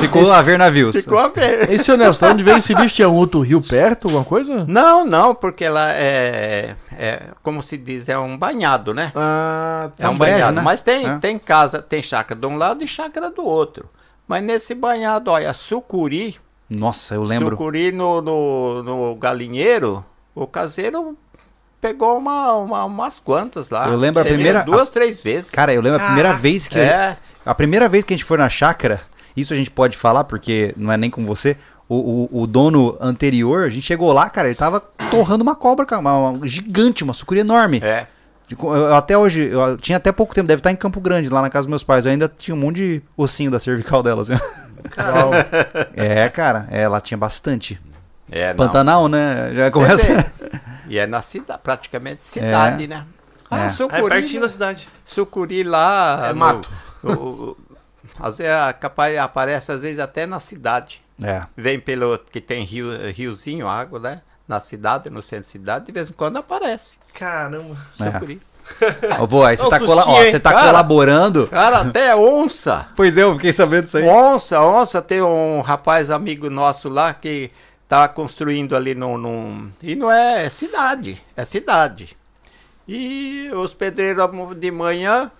A: Ficou a ver navios.
D: ficou a ver.
B: Esse seu Nelson, onde veio esse bicho? Tinha um outro rio perto, alguma coisa?
D: Não, não, porque ela é, é, como se diz, é um banhado, né?
B: Ah,
D: É um banhado.
A: né?
D: Mas tem,
A: É.
D: tem casa, tem chácara de um lado e chácara do outro. Mas nesse banhado, olha, sucuri,
A: Nossa, eu lembro.
D: sucuri no, no, no galinheiro, o caseiro pegou uma, uma- umas quantas lá.
A: Eu lembro a primeira-
D: Duas, três vezes.
A: Cara, eu lembro a primeira vez que.
D: é,
A: A primeira vez que a gente foi na chácara, isso a gente pode falar, porque não é nem com você. O, o, o dono anterior, a gente chegou lá, cara, ele tava torrando uma cobra, cara, uma, uma gigante, uma sucuri enorme.
D: é.
A: Eu- até hoje, eu tinha até pouco tempo, deve estar em Campo Grande, lá na casa dos meus pais. Eu ainda tinha um monte de ossinho da cervical dela, assim. [laughs] é, cara, é, ela tinha bastante.
D: É, não.
A: Pantanal, né? Já começa. [laughs]
D: E é na cidade, praticamente cidade, né? Ah,
A: É.
D: sucuri,
C: É pertinho
D: né?
C: da cidade.
D: sucuri lá.
B: É
D: no-
B: mato. [laughs]
D: o- o- às vezes, é capaz, aparece às vezes até na cidade.
A: É.
D: Vem pelo que tem rio, riozinho, água, né? Na cidade, no centro da cidade, de vez em quando aparece.
C: Caramba.
A: É.
D: Sucuri.
A: Ô, vô, aí [laughs] você tá, cola- ó, você tá
D: Cara.
A: colaborando.
D: Cara, até onça.
A: Pois é, eu fiquei sabendo disso aí.
D: Onça, onça, tem um rapaz amigo nosso lá que tá construindo ali num, num- E não é, é cidade, é cidade. E os pedreiros de manhã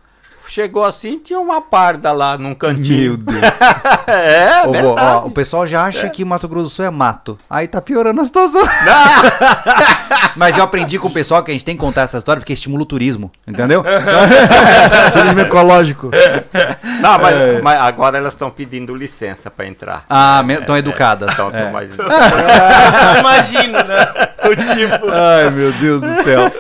D: chegou assim, tinha uma parda lá num
A: Meu
D: cantinho.
A: Deus. [laughs]
D: é,
A: Ô,
D: verdade.
A: ó, o pessoal já acha que Mato Grosso do Sul é mato. Aí tá piorando a situação. [laughs] [laughs] Mas eu aprendi com o pessoal que a gente tem que contar essa história porque estimula o turismo, entendeu?
B: Turismo ecológico.
D: Não, mas, mas agora elas estão pedindo licença para entrar.
A: Ah, me- tão educadas.
D: Então,
A: É.
D: mais...
C: Eu só imagino, né? O tipo.
A: Ai, meu Deus do céu.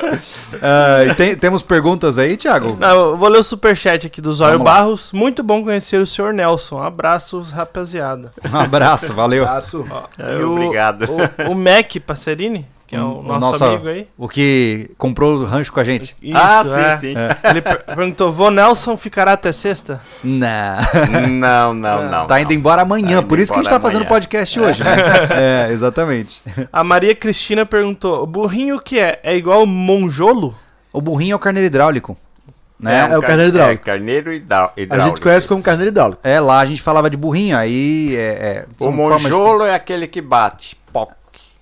A: E tem- temos perguntas aí, Thiago?
C: Não, eu vou ler o superchat aqui do Zóio
A: Vamos lá.
C: Barros. Muito bom conhecer o senhor Nelson. Abraços, rapaziada. [laughs]
A: Um abraço, valeu.
B: Braço.
C: E o-
D: Obrigado.
C: O, o Mac Passerini, que é o, nosso, amigo aí.
A: O que comprou o rancho com a gente.
C: Isso,
D: ah, sim,
C: é.
D: sim.
C: Ele per- perguntou: Vô Nelson ficará até sexta?
A: Não.
D: Não, não, não.
A: Tá indo
D: não.
A: embora amanhã,
D: Tá
A: por isso que a gente tá
D: embora
A: fazendo
D: amanhã.
A: podcast hoje, né? É, exatamente.
C: A Maria Cristina perguntou: o burrinho o que é? É igual monjolo?
A: O burrinho é o carneiro hidráulico. Né?
B: É o
D: car-
B: carneiro hidráulico.
D: É, carneiro hidrá-
B: A
D: hidráulico.
B: gente conhece como carneiro hidráulico.
A: É, lá a gente falava de burrinho, aí é. é,
D: O monjolo é aquele que bate. Poc.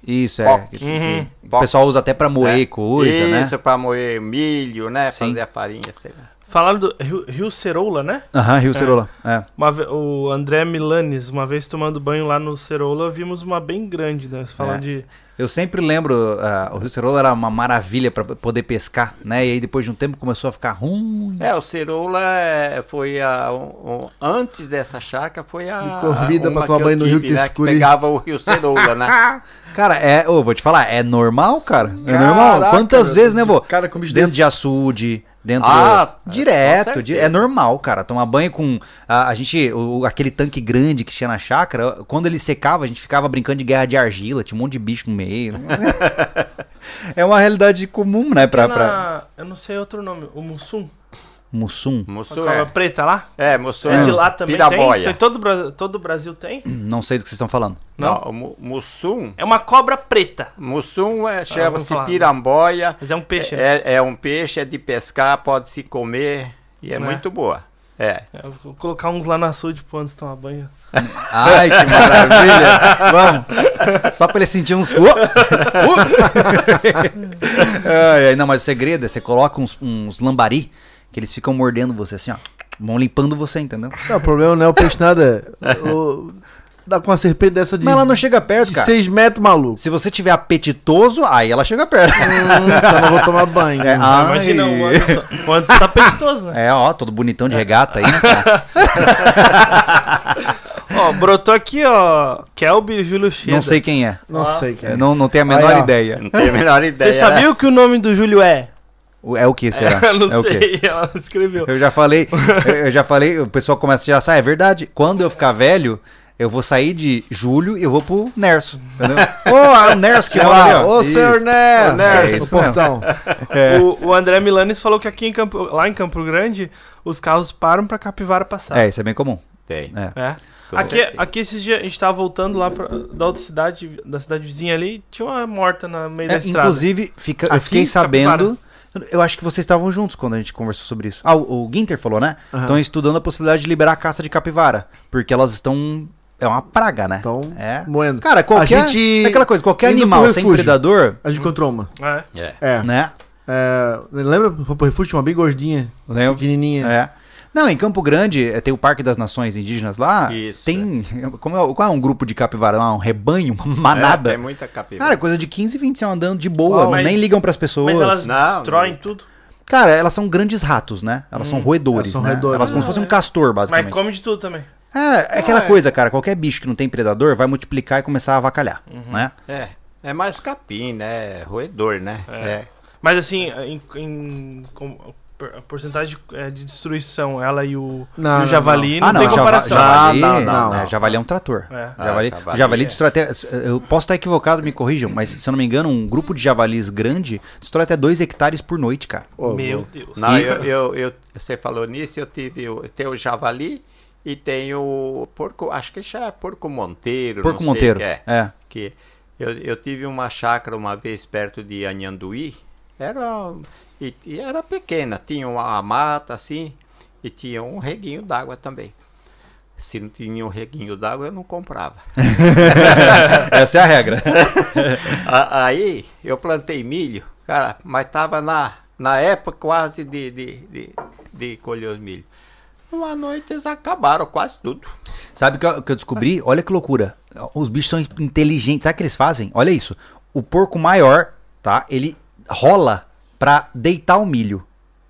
A: de- Isso, é.
D: Poc.
A: que-
C: Uhum.
A: que O pessoal usa até pra moer
D: É.
A: coisa, né?
D: Isso, pra moer milho, né?
A: Sim.
D: Fazer a farinha, sei lá.
C: Falaram do Rio, Rio Ceroula, né?
A: Aham, Rio Cerola. É.
C: Uma o André Milanes, uma vez tomando banho lá no Ceroula, vimos uma bem grande, né? Você falando
A: É.
C: de
A: Eu sempre lembro, ah, o Rio Ceroula era uma maravilha pra poder pescar, né? E aí depois de um tempo começou a ficar ruim.
D: É, o Ceroula é, foi a. um- um- antes dessa chácara foi a.
B: Me convida
D: uma
B: pra tomar banho no Rio
D: né, que pegava o Rio Ceroula, né? [laughs]
A: Cara, é, ô, vou te falar, é normal, cara. É
B: Caraca,
A: normal. Quantas
B: meu,
A: vezes, né, vô?
B: cara com bicho
A: Dentro
B: desse.
A: de açude, dentro
D: Ah,
A: direto, di- é normal, cara. Tomar banho com a, a gente, o- aquele tanque grande que tinha na chácara, quando ele secava, a gente ficava brincando de guerra de argila, tinha um monte de bicho no meio. [laughs] é uma realidade comum, né, pra,
C: Na-
A: pra
C: Eu não sei outro nome. O Mussum.
A: Mussum.
C: Cobra
D: é.
C: preta lá?
D: É, moço
C: É de lá também tem?
D: Piraboia.
C: tem todo, o Bra- todo o Brasil tem?
A: Não sei do que vocês estão falando.
C: Não?
D: Não, Mussum.
C: É uma cobra preta.
D: Mussum é,
C: vamos
D: chama-se
C: falar.
D: piramboia.
C: Mas é um peixe, né?
D: É, é um peixe, é de pescar, pode se comer e é,
C: É.
D: muito boa. É.
C: É, eu vou colocar uns lá no açude pro antes de tomar banho. [laughs]
A: Ai, que maravilha! Vamos! Só pra ele sentir uns. Uh! [laughs] Uh! ai, ai, não, mas o segredo é você coloca uns, uns lambari que eles ficam mordendo você assim, ó. Vão limpando você, entendeu?
B: Não, o problema não é o peixe nada. O- Dá com uma serpente dessa de,
A: Mas ela não chega perto,
B: de
A: cara.
B: 6 metros, maluco.
A: Se você tiver apetitoso, aí ela chega perto.
B: Hum, então não vou tomar banho. [laughs]
A: É, ah,
C: Imagina, o Anderson, o Anderson tá apetitoso, né?
A: É, ó, todo bonitão de regata aí, né, cara? [laughs]
C: Ó, brotou aqui, ó, Kelby Júlio Cheda.
A: Não sei quem é.
B: Não sei, cara.
A: Eu não, não tenho a menor
B: Aí,
A: ideia.
D: Não [laughs] tenho a menor ideia.
C: Você sabia o que o nome do Júlio é?
A: É o que será?
C: Eu não
A: é o quê?
C: sei, ela não escreveu.
A: Eu já falei, eu- eu já falei, o pessoal começa a tirar sai, é verdade. Quando eu ficar velho, eu vou sair de Júlio e eu vou pro Nerso, entendeu? [laughs] Ô, é o Nerso que ali,
B: lá,
A: ó.
B: ô senhor
A: Isso.
B: Nerd,
A: É
B: Nerso,
A: isso
B: no portão. [laughs]
A: É.
C: O, o André Milanes falou que aqui em Campo, lá em Campo Grande, os carros param pra capivara passar.
A: É, isso é bem comum.
D: Tem.
A: É.
C: É. Aqui, aqui esses dias a gente tava voltando lá pra, da outra cidade, da cidade vizinha ali, tinha uma morta no meio
A: É,
C: da estrada.
A: inclusive, fica, eu
C: Aqui,
A: fiquei sabendo.
C: capivara.
A: Eu acho que vocês estavam juntos quando a gente conversou sobre isso. Ah, o, o Ginter falou, né? Estão estudando a possibilidade de liberar a caça de capivara. Porque elas estão. É uma praga, né?
B: Então,
A: é.
B: moendo.
A: Cara, qualquer.
B: A gente
A: é aquela coisa, qualquer
B: indo
A: animal sem predador,
B: A gente encontrou uma.
C: É.
D: É.
B: É.
A: né?
B: é lembra? Foi pro refúgio, uma bem gordinha,
A: Lembra?
B: pequenininha.
A: É. Não, em Campo Grande eh, tem o Parque das Nações Indígenas lá.
D: Isso,
A: Tem. Como é, qual é um grupo de capivara? Um rebanho, uma
D: É,
A: manada.
D: tem muita capivara.
A: Cara, coisa de 15, 20 anos andando de boa,
C: Uau, mas-
A: nem ligam pras pessoas.
C: Mas elas
D: Não,
C: destroem
D: não.
C: tudo.
A: Cara, elas são grandes ratos, né? Elas são roedores,
B: elas são
A: né?
B: roedores.
A: Elas como se fosse um castor,
C: Mas
A: basicamente.
C: come de tudo também.
A: É, é aquela
D: Ah, é.
A: coisa, cara. Qualquer bicho que não tem predador vai multiplicar e começar a avacalhar, né?
D: É. É mais capim, né? Roedor, né? É.
C: Mas assim, em, em com- a porcentagem de, é, de destruição, ela e o,
B: Não,
C: e o
B: não,
C: javali não,
A: ah, não,
C: tem
A: java-
C: comparação.
A: javali,
B: Não, não,
A: não,
B: não.
A: é, javali é um trator.
C: É.
D: Ah,
A: Javali,
D: javali
A: javali
D: é.
A: destrói até. Eu posso estar equivocado, me corrijam, mas se eu não me engano, um grupo de javalis grande destrói até 2 hectares por noite, cara.
B: Ô,
C: Meu. Deus.
D: Não, eu, eu, eu- você falou nisso, eu tive o, tem o javali e tem o porco, acho que já é porco monteiro.
A: Porco Monteiro.
D: que é.
A: É.
D: Que eu, eu tive uma chácara uma vez perto de Anhanduí, era, e, e era pequena, tinha uma mata assim, e tinha um reguinho d'água também. Se não tinha um reguinho d'água, eu não comprava. [laughs]
A: Essa é a regra. [laughs]
D: Aí eu plantei milho, cara, mas tava na, na época quase de, de, de, de colher os milho. Uma noite eles acabaram quase tudo.
A: Sabe o que, eu- que eu descobri? Olha que loucura. Os bichos são inteligentes. Sabe o que eles fazem? Olha isso. O porco maior, tá? Ele rola pra deitar o milho.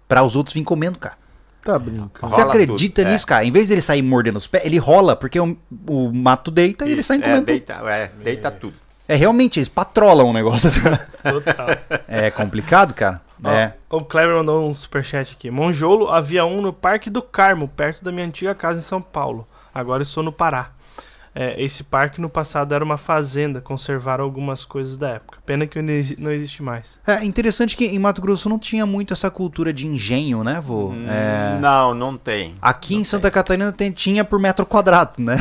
A: Pra os outros virem comendo, cara.
B: Tá brincando.
A: Você
D: Rola
A: acredita
D: tudo, é.
A: nisso, cara? Em vez dele sair mordendo os pés, ele rola, porque o, o mato deita e eles saem
D: é,
A: comendo.
D: deita, é, deita tudo.
A: É realmente, eles patrolam o negócio.
C: Total. [laughs]
A: é complicado, cara. É.
C: Ó, O Kleber mandou um superchat aqui. Monjolo havia um no Parque do Carmo, perto da minha antiga casa em São Paulo. Agora estou no Pará. É, esse parque no passado era uma fazenda, conservaram algumas coisas da época. Pena que não exi- não existe mais.
A: É interessante que em Mato Grosso não tinha muito essa cultura de engenho, né, vô? É,
D: Não, não tem.
A: Aqui em Santa Catarina tem- tinha por metro quadrado, né?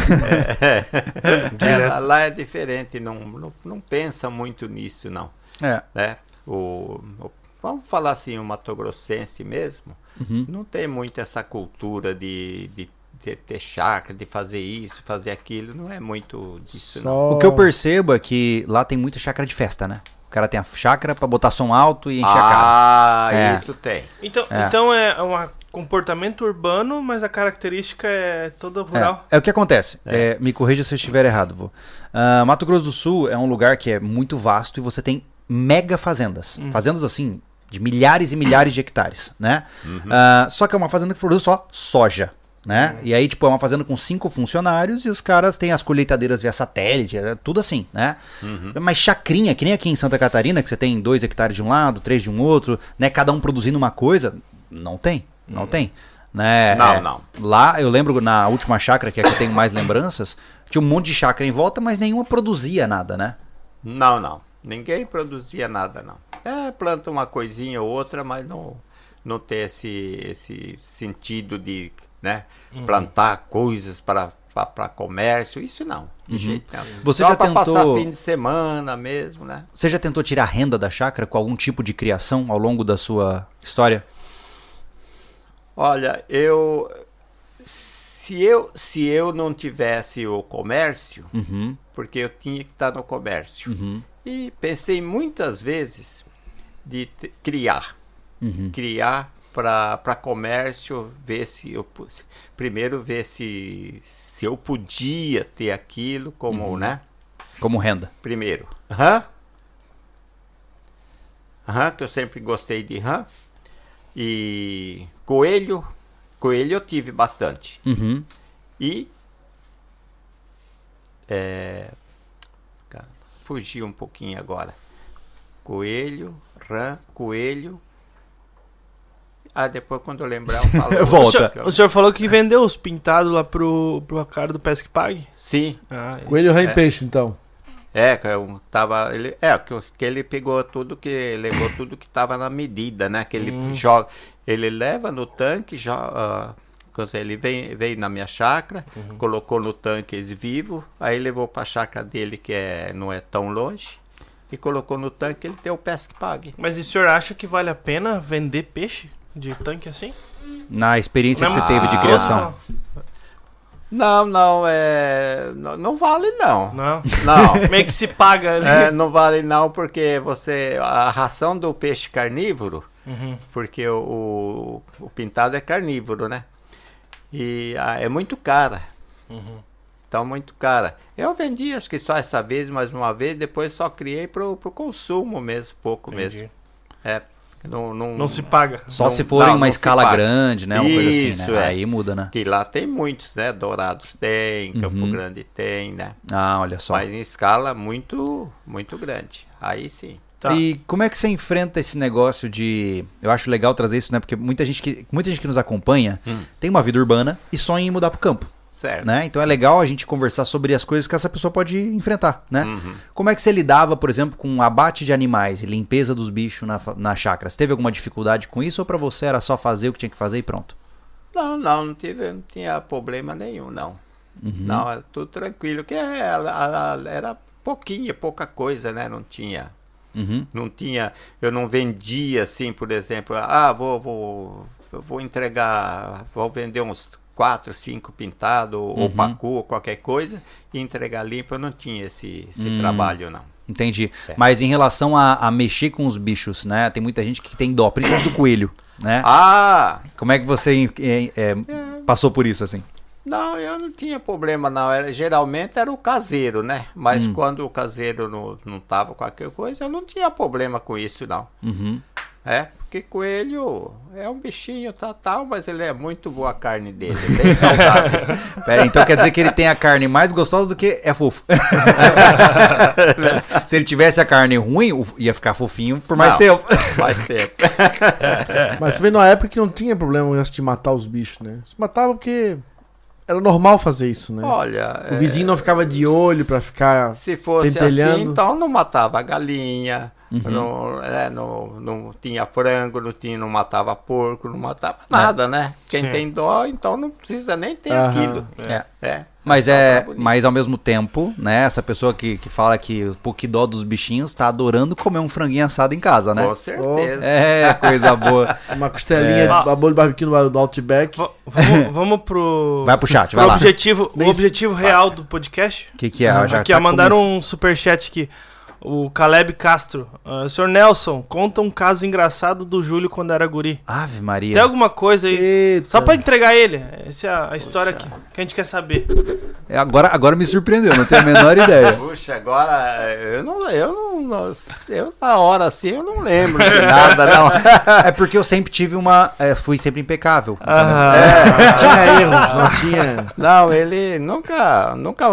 D: É, [laughs] lá- lá é diferente, não, não, não pensa muito nisso, não.
A: É.
D: né? O, o- vamos falar assim, o Mato Grossense mesmo,
A: Uhum.
D: não tem muito essa cultura de, de ter, ter chácara, de fazer isso, fazer aquilo, não é muito disso, não.
A: O que eu percebo é que lá tem muita chácara de festa, né? O cara tem a chácara pra botar som alto e encher a cara.
D: Ah,
A: É.
D: isso tem.
C: Então
A: É.
C: então é uma comportamento urbano, mas a característica é toda
A: É,
C: rural.
A: é o que acontece. É, me corrija se eu estiver errado, vô. Ah, Mato Grosso do Sul é um lugar que é muito vasto e você tem mega fazendas. Fazendas assim, de milhares e milhares de hectares, né? Ah, só que é uma fazenda que produz só soja. Né? E aí, tipo, é uma fazenda com cinco funcionários e os caras têm as colheitadeiras via satélite, é tudo assim, né? Mas chacrinha, que nem aqui em Santa Catarina, que você tem dois hectares de um lado, três de um outro, né? Cada um produzindo uma coisa, não tem, não tem. Né?
D: Não,
A: É,
D: não.
A: Lá, eu lembro na última chácara, que é que eu tenho mais lembranças, tinha um monte de chácara em volta, mas nenhuma produzia nada, né?
D: Não, não. Ninguém produzia nada, não. É, planta uma coisinha ou outra, mas não, não tem esse, esse sentido de né,
A: Uhum.
D: plantar coisas para para comércio. Isso não, de jeito nenhum.
A: Uhum. Você
D: Só
A: já tentou-
D: passar fim de semana mesmo, né?
A: Você já tentou tirar renda da chácara com algum tipo de criação ao longo da sua história?
D: Olha, eu se eu se eu não tivesse o comércio,
A: Uhum,
D: porque eu tinha que estar no comércio.
A: uhum,
D: E pensei muitas vezes de criar.
A: uhum.
D: Criar para comércio, ver se eu primeiro ver se, se eu podia ter aquilo como, né?
A: Como renda.
D: Primeiro, rã. Rã, que eu sempre gostei de rã. E coelho. Coelho eu tive bastante.
A: Uhum.
D: E. É, fugi um pouquinho agora. Coelho, rã, coelho. Ah, depois quando eu lembrar eu [laughs] falo.
A: Volta.
C: O senhor, o senhor falou que vendeu os pintados lá pro, pro cara do Pesque Pague?
D: Sim,
C: Ah.
B: Coelho rã e
D: É.
B: peixe, então.
D: é, que eu tava. Ele, é, que, que ele pegou tudo que. Levou tudo que tava na medida, né? Que ele joga. Ele leva no tanque, joga. ele vem, veio na minha chácara, colocou no tanque esse vivo, aí levou pra chácara dele, que é, não é tão longe, e colocou no tanque, ele tem o pesque pague.
C: Mas e o senhor acha que vale a pena vender peixe de tanque assim?
A: Na experiência que você
C: Não,
A: teve de
D: Ah.
A: criação.
D: Não, não, é. Não, não vale não.
C: Não.
D: Não. [laughs]
C: Meio que se paga ali.
D: É, não vale não, porque você. A ração do peixe carnívoro,
C: Uhum.
D: porque o, o, pintado é carnívoro, né? E ah, é muito cara.
C: Uhum.
D: Então, muito cara. Eu vendi, acho que só essa vez, mais uma vez, depois só criei pro, pro consumo mesmo, pouco
C: Entendi.
D: mesmo. É. Não, não,
C: Não se paga.
A: Só
D: Não-
A: se for em
D: não,
A: uma
D: não se
A: escala grande, né? Uma coisa assim,
D: Isso,
A: né?
D: é.
A: Aí muda, né?
D: Que lá tem muitos, né? Dourados tem, Campo
A: Uhum.
D: Grande tem, né?
A: Ah, olha só.
D: Mas em escala muito, muito grande. Aí sim.
C: Tá.
A: E como é que você enfrenta esse negócio de. Eu acho legal trazer isso, né? Porque muita gente que, muita gente que nos acompanha
D: Hum.
A: tem uma vida urbana e sonha em mudar pro campo.
D: Certo.
A: Né? Então é legal a gente conversar sobre as coisas que essa pessoa pode enfrentar, né?
D: Uhum.
A: Como é que você lidava, por exemplo, com abate de animais e limpeza dos bichos na, na chácara? Você teve alguma dificuldade com isso ou pra você era só fazer o que tinha que fazer e pronto?
D: Não, não, não, tive, não tinha problema nenhum, não.
A: Uhum.
D: Não, era tudo tranquilo. Que ela, ela- era pouquinha, pouca coisa, né? Não tinha.
A: Uhum.
D: Não tinha. Eu não vendia assim, por exemplo, ah, vou, vou, eu vou entregar, vou vender uns quatro, cinco pintados, ou
A: Uhum.
D: pacu, ou qualquer coisa, e entregar limpo. Eu não tinha esse, esse
A: Hum.
D: trabalho, não.
A: Entendi.
D: É.
A: Mas em relação a, a mexer com os bichos, né? Tem muita gente que tem dó, principalmente do coelho, né? [coughs]
D: Ah!
A: Como é que você eh, eh, passou por isso, assim?
D: Não, eu não tinha problema não. Era, geralmente era o caseiro, né? Mas
A: Hum.
D: quando o caseiro não, não tava com qualquer coisa, eu não tinha problema com isso, não.
A: Uhum.
D: É, porque coelho é um bichinho, tá, tal, mas ele é muito boa a carne dele, é bem saudável. [laughs]
A: Pera, então quer dizer que ele tem a carne mais gostosa do que é fofo. [laughs] Se ele tivesse a carne ruim, ia ficar fofinho por mais
D: Não.
A: tempo.
D: Faz tempo. [laughs]
B: Mas você vê numa época que não tinha problema antes de matar os bichos, né? Se matava porque era normal fazer isso, né?
D: Olha,
B: o vizinho não ficava de olho pra ficar.
D: se fosse
B: pentelhando.
D: assim, então não matava a galinha,
A: Uhum.
D: não, é, não, não tinha frango, não, tinha, não matava porco, não matava nada, né? Quem
C: Sim.
D: tem dó, então não precisa nem ter
B: Aham.
D: aquilo.
A: É.
D: É.
A: Mas
D: Só
A: é,
D: tá
A: mas ao mesmo tempo, né? Essa pessoa que, que fala que pô, que dó dos bichinhos tá adorando comer um franguinho assado em casa, né?
D: Com certeza.
A: É, coisa boa. [laughs]
B: Uma costelinha,
A: É.
B: de bolo de barbecue no do Outback.
C: Va- vamos, [laughs] vamos pro.
A: Vai pro chat,
C: pro
A: vai lá.
C: objetivo, o
B: Nem
C: objetivo real do podcast.
A: O que, que é? Já
C: aqui,
A: tá
C: ó, mandaram
A: começando.
C: um superchat aqui. O Caleb Castro. Uh, senhor Nelson, conta um caso engraçado do Júlio quando era guri.
A: Ave Maria.
C: Tem alguma coisa aí?
B: Eita.
C: Só pra entregar ele. Essa é a, história que, que a gente quer saber.
A: É, Agora, agora me surpreendeu, não tenho a menor [laughs] ideia.
D: Puxa, agora eu não, eu não, eu na hora assim eu não lembro de nada, não. [laughs]
A: É porque eu sempre tive uma. é, fui sempre impecável.
C: Aham.
B: Não tinha erros, não tinha.
D: Não, ele nunca, nunca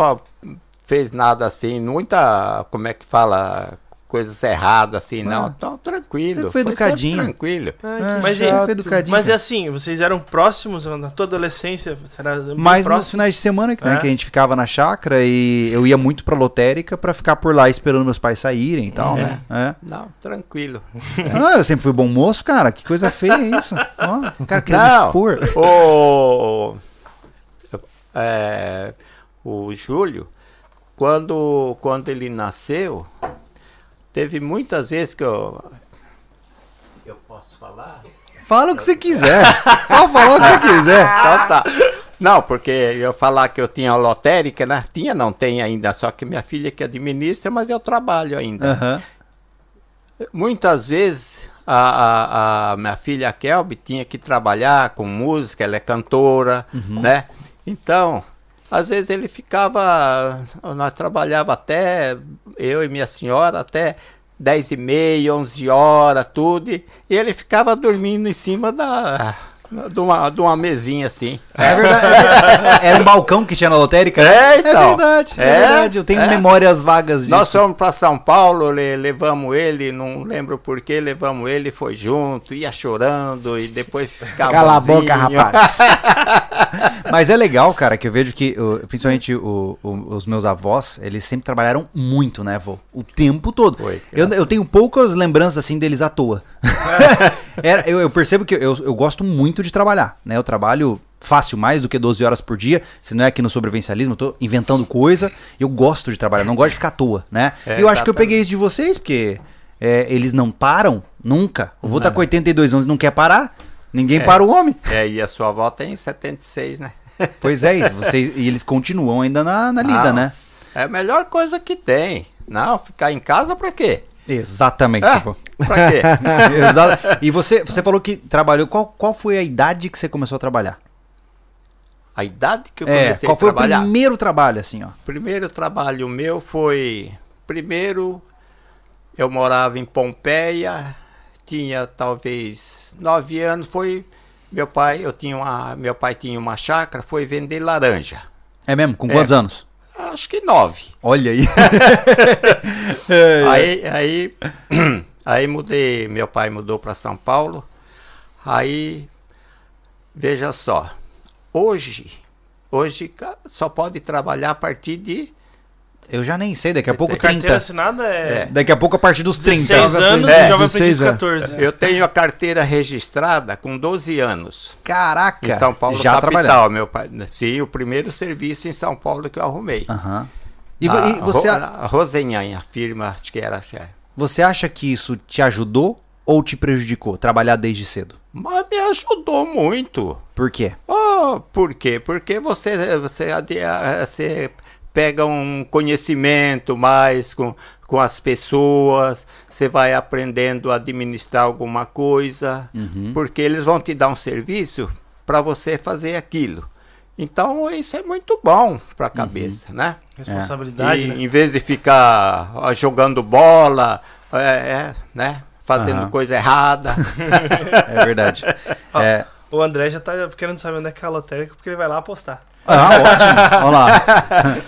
D: fez nada assim, muita, como é que fala, coisas erradas assim, não.
A: Ah.
D: Então, tranquilo.
A: Sempre foi educadinho.
D: tranquilo.
A: Ah,
C: Mas
A: já
C: e-
A: foi educadinho,
C: Mas é assim, vocês eram próximos na tua adolescência? Bem
A: Mas nos
C: próximo?
A: finais de semana que, né,
C: É.
A: que a gente ficava na chácara e eu ia muito pra lotérica pra ficar por lá esperando meus pais saírem e tal,
D: É.
A: né? É.
D: Não, tranquilo. [laughs]
A: Ah, eu sempre fui bom moço, cara. Que coisa feia isso. Ó, o cara queria me
D: Não.
A: expor.
D: O, é, o Júlio, quando, quando ele nasceu, teve muitas vezes que eu. Eu posso falar?
A: Fala o que você quiser. Pode falar o que você [laughs] quiser.
D: Então tá. Não, porque eu falar que eu tinha lotérica, né? Tinha, não tem ainda, só que minha filha que administra, mas eu trabalho ainda.
A: Aham.
D: Muitas vezes a, a, a minha filha Kelby tinha que trabalhar com música, ela é cantora, né? Então, às vezes ele ficava, nós trabalhava até, eu e minha senhora, até 10 e meia, 11 horas, tudo, e ele ficava dormindo em cima da, de, uma, de uma mesinha assim.
A: É verdade. é verdade. Era um balcão que tinha na lotérica?
D: É, então.
A: É verdade. É,
D: É,
A: verdade. Eu tenho
D: é.
A: memórias vagas disso.
D: Nós fomos para São Paulo, le- levamos ele, não lembro por que, levamos ele, foi junto, ia chorando e depois ficava.
B: Cala a
D: bonzinho.
B: boca, rapaz. [laughs]
A: Mas é legal, cara, que eu vejo que, principalmente o- o- os meus avós, eles sempre trabalharam muito, né, vô? O tempo todo.
D: Foi,
A: eu, eu tenho poucas lembranças, assim, deles à toa. [laughs] [laughs] Era- eu, eu percebo que eu, eu gosto muito de trabalhar, né? Eu trabalho fácil mais do que 12 horas por dia, se não é aqui no sobrevivencialismo, eu tô inventando coisa, eu gosto de trabalhar, não gosto de ficar à toa, né?
D: É,
A: e eu acho que eu
D: exatamente.
A: peguei isso de vocês, porque é, eles não param nunca. O vô tá com 82 anos e não quer parar, ninguém para o homem.
D: É, e a sua avó tem 76, né? [laughs]
A: Pois é, isso, vocês, e eles continuam ainda na, na lida,
D: Não,
A: né?
D: É a melhor coisa que tem. Não, ficar em casa pra quê?
A: Exatamente.
D: Ah,
A: pô.
D: pra quê? [laughs]
A: E você, você falou que trabalhou. Qual, qual foi a idade que você começou a trabalhar?
D: A idade que eu
A: É,
D: comecei
A: qual
D: a
A: foi
D: trabalhar.
A: o primeiro trabalho, assim, ó?
D: primeiro trabalho meu foi. Primeiro, eu morava em Pompeia, tinha talvez nove anos. Foi meu pai, eu tinha uma, meu pai tinha uma chácara, foi vender laranja.
A: É mesmo? Com
D: É.
A: quantos anos?
D: Acho que nove.
A: Olha aí. [laughs]
D: Aí, aí, [clears throat] aí mudei, meu pai mudou para São Paulo. Aí, veja só, hoje, hoje só pode trabalhar a partir de
A: Eu já nem sei, daqui a pouco
C: Carteira
A: 30.
C: assinada é,
D: É.
A: Daqui a pouco a partir dos 30.
C: 16 anos
D: É,
C: e já vai aprender os
B: 16 é.
C: 14.
D: Eu tenho a carteira registrada com 12 anos.
A: Caraca.
D: Em São Paulo,
A: já
D: capital,
A: trabalhando.
D: meu pai. Sim, o primeiro serviço em São Paulo que eu arrumei.
A: Aham. E,
D: a,
A: e você,
D: a Rosenhan, a firma, acho que era. é.
A: você acha que isso te ajudou ou te prejudicou? Trabalhar desde cedo?
D: Mas me ajudou muito.
A: Por quê?
D: Oh, por quê? Porque você, você, você pega um conhecimento mais com, com as pessoas, você vai aprendendo a administrar alguma coisa, porque eles vão te dar um serviço para você fazer aquilo. Então isso é muito bom para a cabeça, né?
C: Responsabilidade,
D: E,
C: né?
D: Em vez de ficar ah, jogando bola, é, é, né? Fazendo
A: Aham.
D: coisa errada. [laughs]
A: É verdade.
C: Ó,
A: é...
C: O André já tá querendo saber onde é que é a lotérica, porque ele vai lá apostar.
A: Ah, ótimo. Olha lá.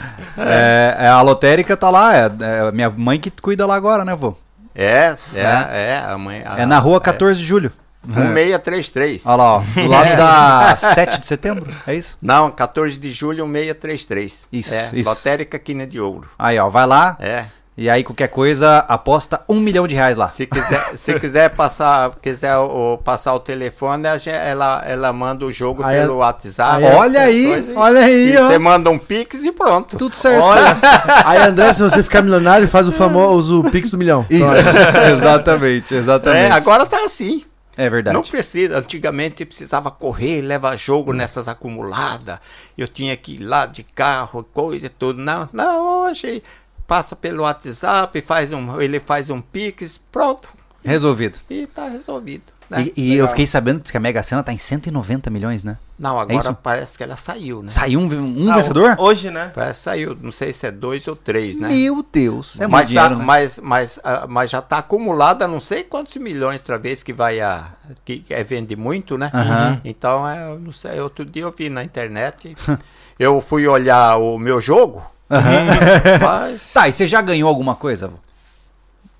A: [laughs] É, é, a lotérica tá lá. É, é minha mãe que cuida lá agora, né, vô?
D: é, é, é, a mãe.
A: É na rua 14 de julho.
D: 1633.
A: Olha lá, ó. Do lado
D: É.
A: da 7 de setembro, é isso?
D: Não, 14 de julho, 1633.
A: Isso,
D: é,
A: isso.
D: Lotérica Quina de Ouro.
A: Aí, ó, vai lá.
D: É.
A: E aí, qualquer coisa, aposta um milhão de reais lá.
D: Se quiser, se quiser passar, quiser o, passar o telefone, ela, ela manda o jogo
B: Aí
D: pelo
B: é-
D: WhatsApp.
B: aí é-
A: Olha aí, olha aí.
D: Você manda um pix e pronto.
A: Tudo certo.
C: Olha, [laughs]
B: Aí, André, se você ficar milionário, faz o famoso Pix do milhão.
A: Isso, [laughs] exatamente, exatamente.
D: É, agora tá assim.
A: É verdade.
D: Não precisa. Antigamente eu precisava correr, levar jogo nessas acumuladas. Eu tinha que ir lá de carro, coisa e tudo. Não, não, hoje passa pelo WhatsApp, faz um, ele faz um Pix, pronto.
A: Resolvido.
D: E tá resolvido. Né?
A: E, e eu fiquei sabendo que a Mega Sena tá em 190 milhões, né?
D: Não,
A: É
D: agora
A: isso?
D: parece que ela saiu, né?
A: Saiu um, um
C: Ah,
A: vencedor?
C: Hoje, né?
D: Parece que saiu, não sei se é dois ou três, né?
A: Meu Deus. É muito
D: mas, tá-
A: dinheiro, né?
D: mas, mas, ah, mas já está acumulada não sei quantos milhões outra vez que vai a. que é, vende muito, né?
A: Aham.
D: Então, é, eu não sei, outro dia eu vi na internet. [laughs] eu fui olhar o meu jogo, [laughs] mas.
A: Tá, e você já ganhou alguma coisa?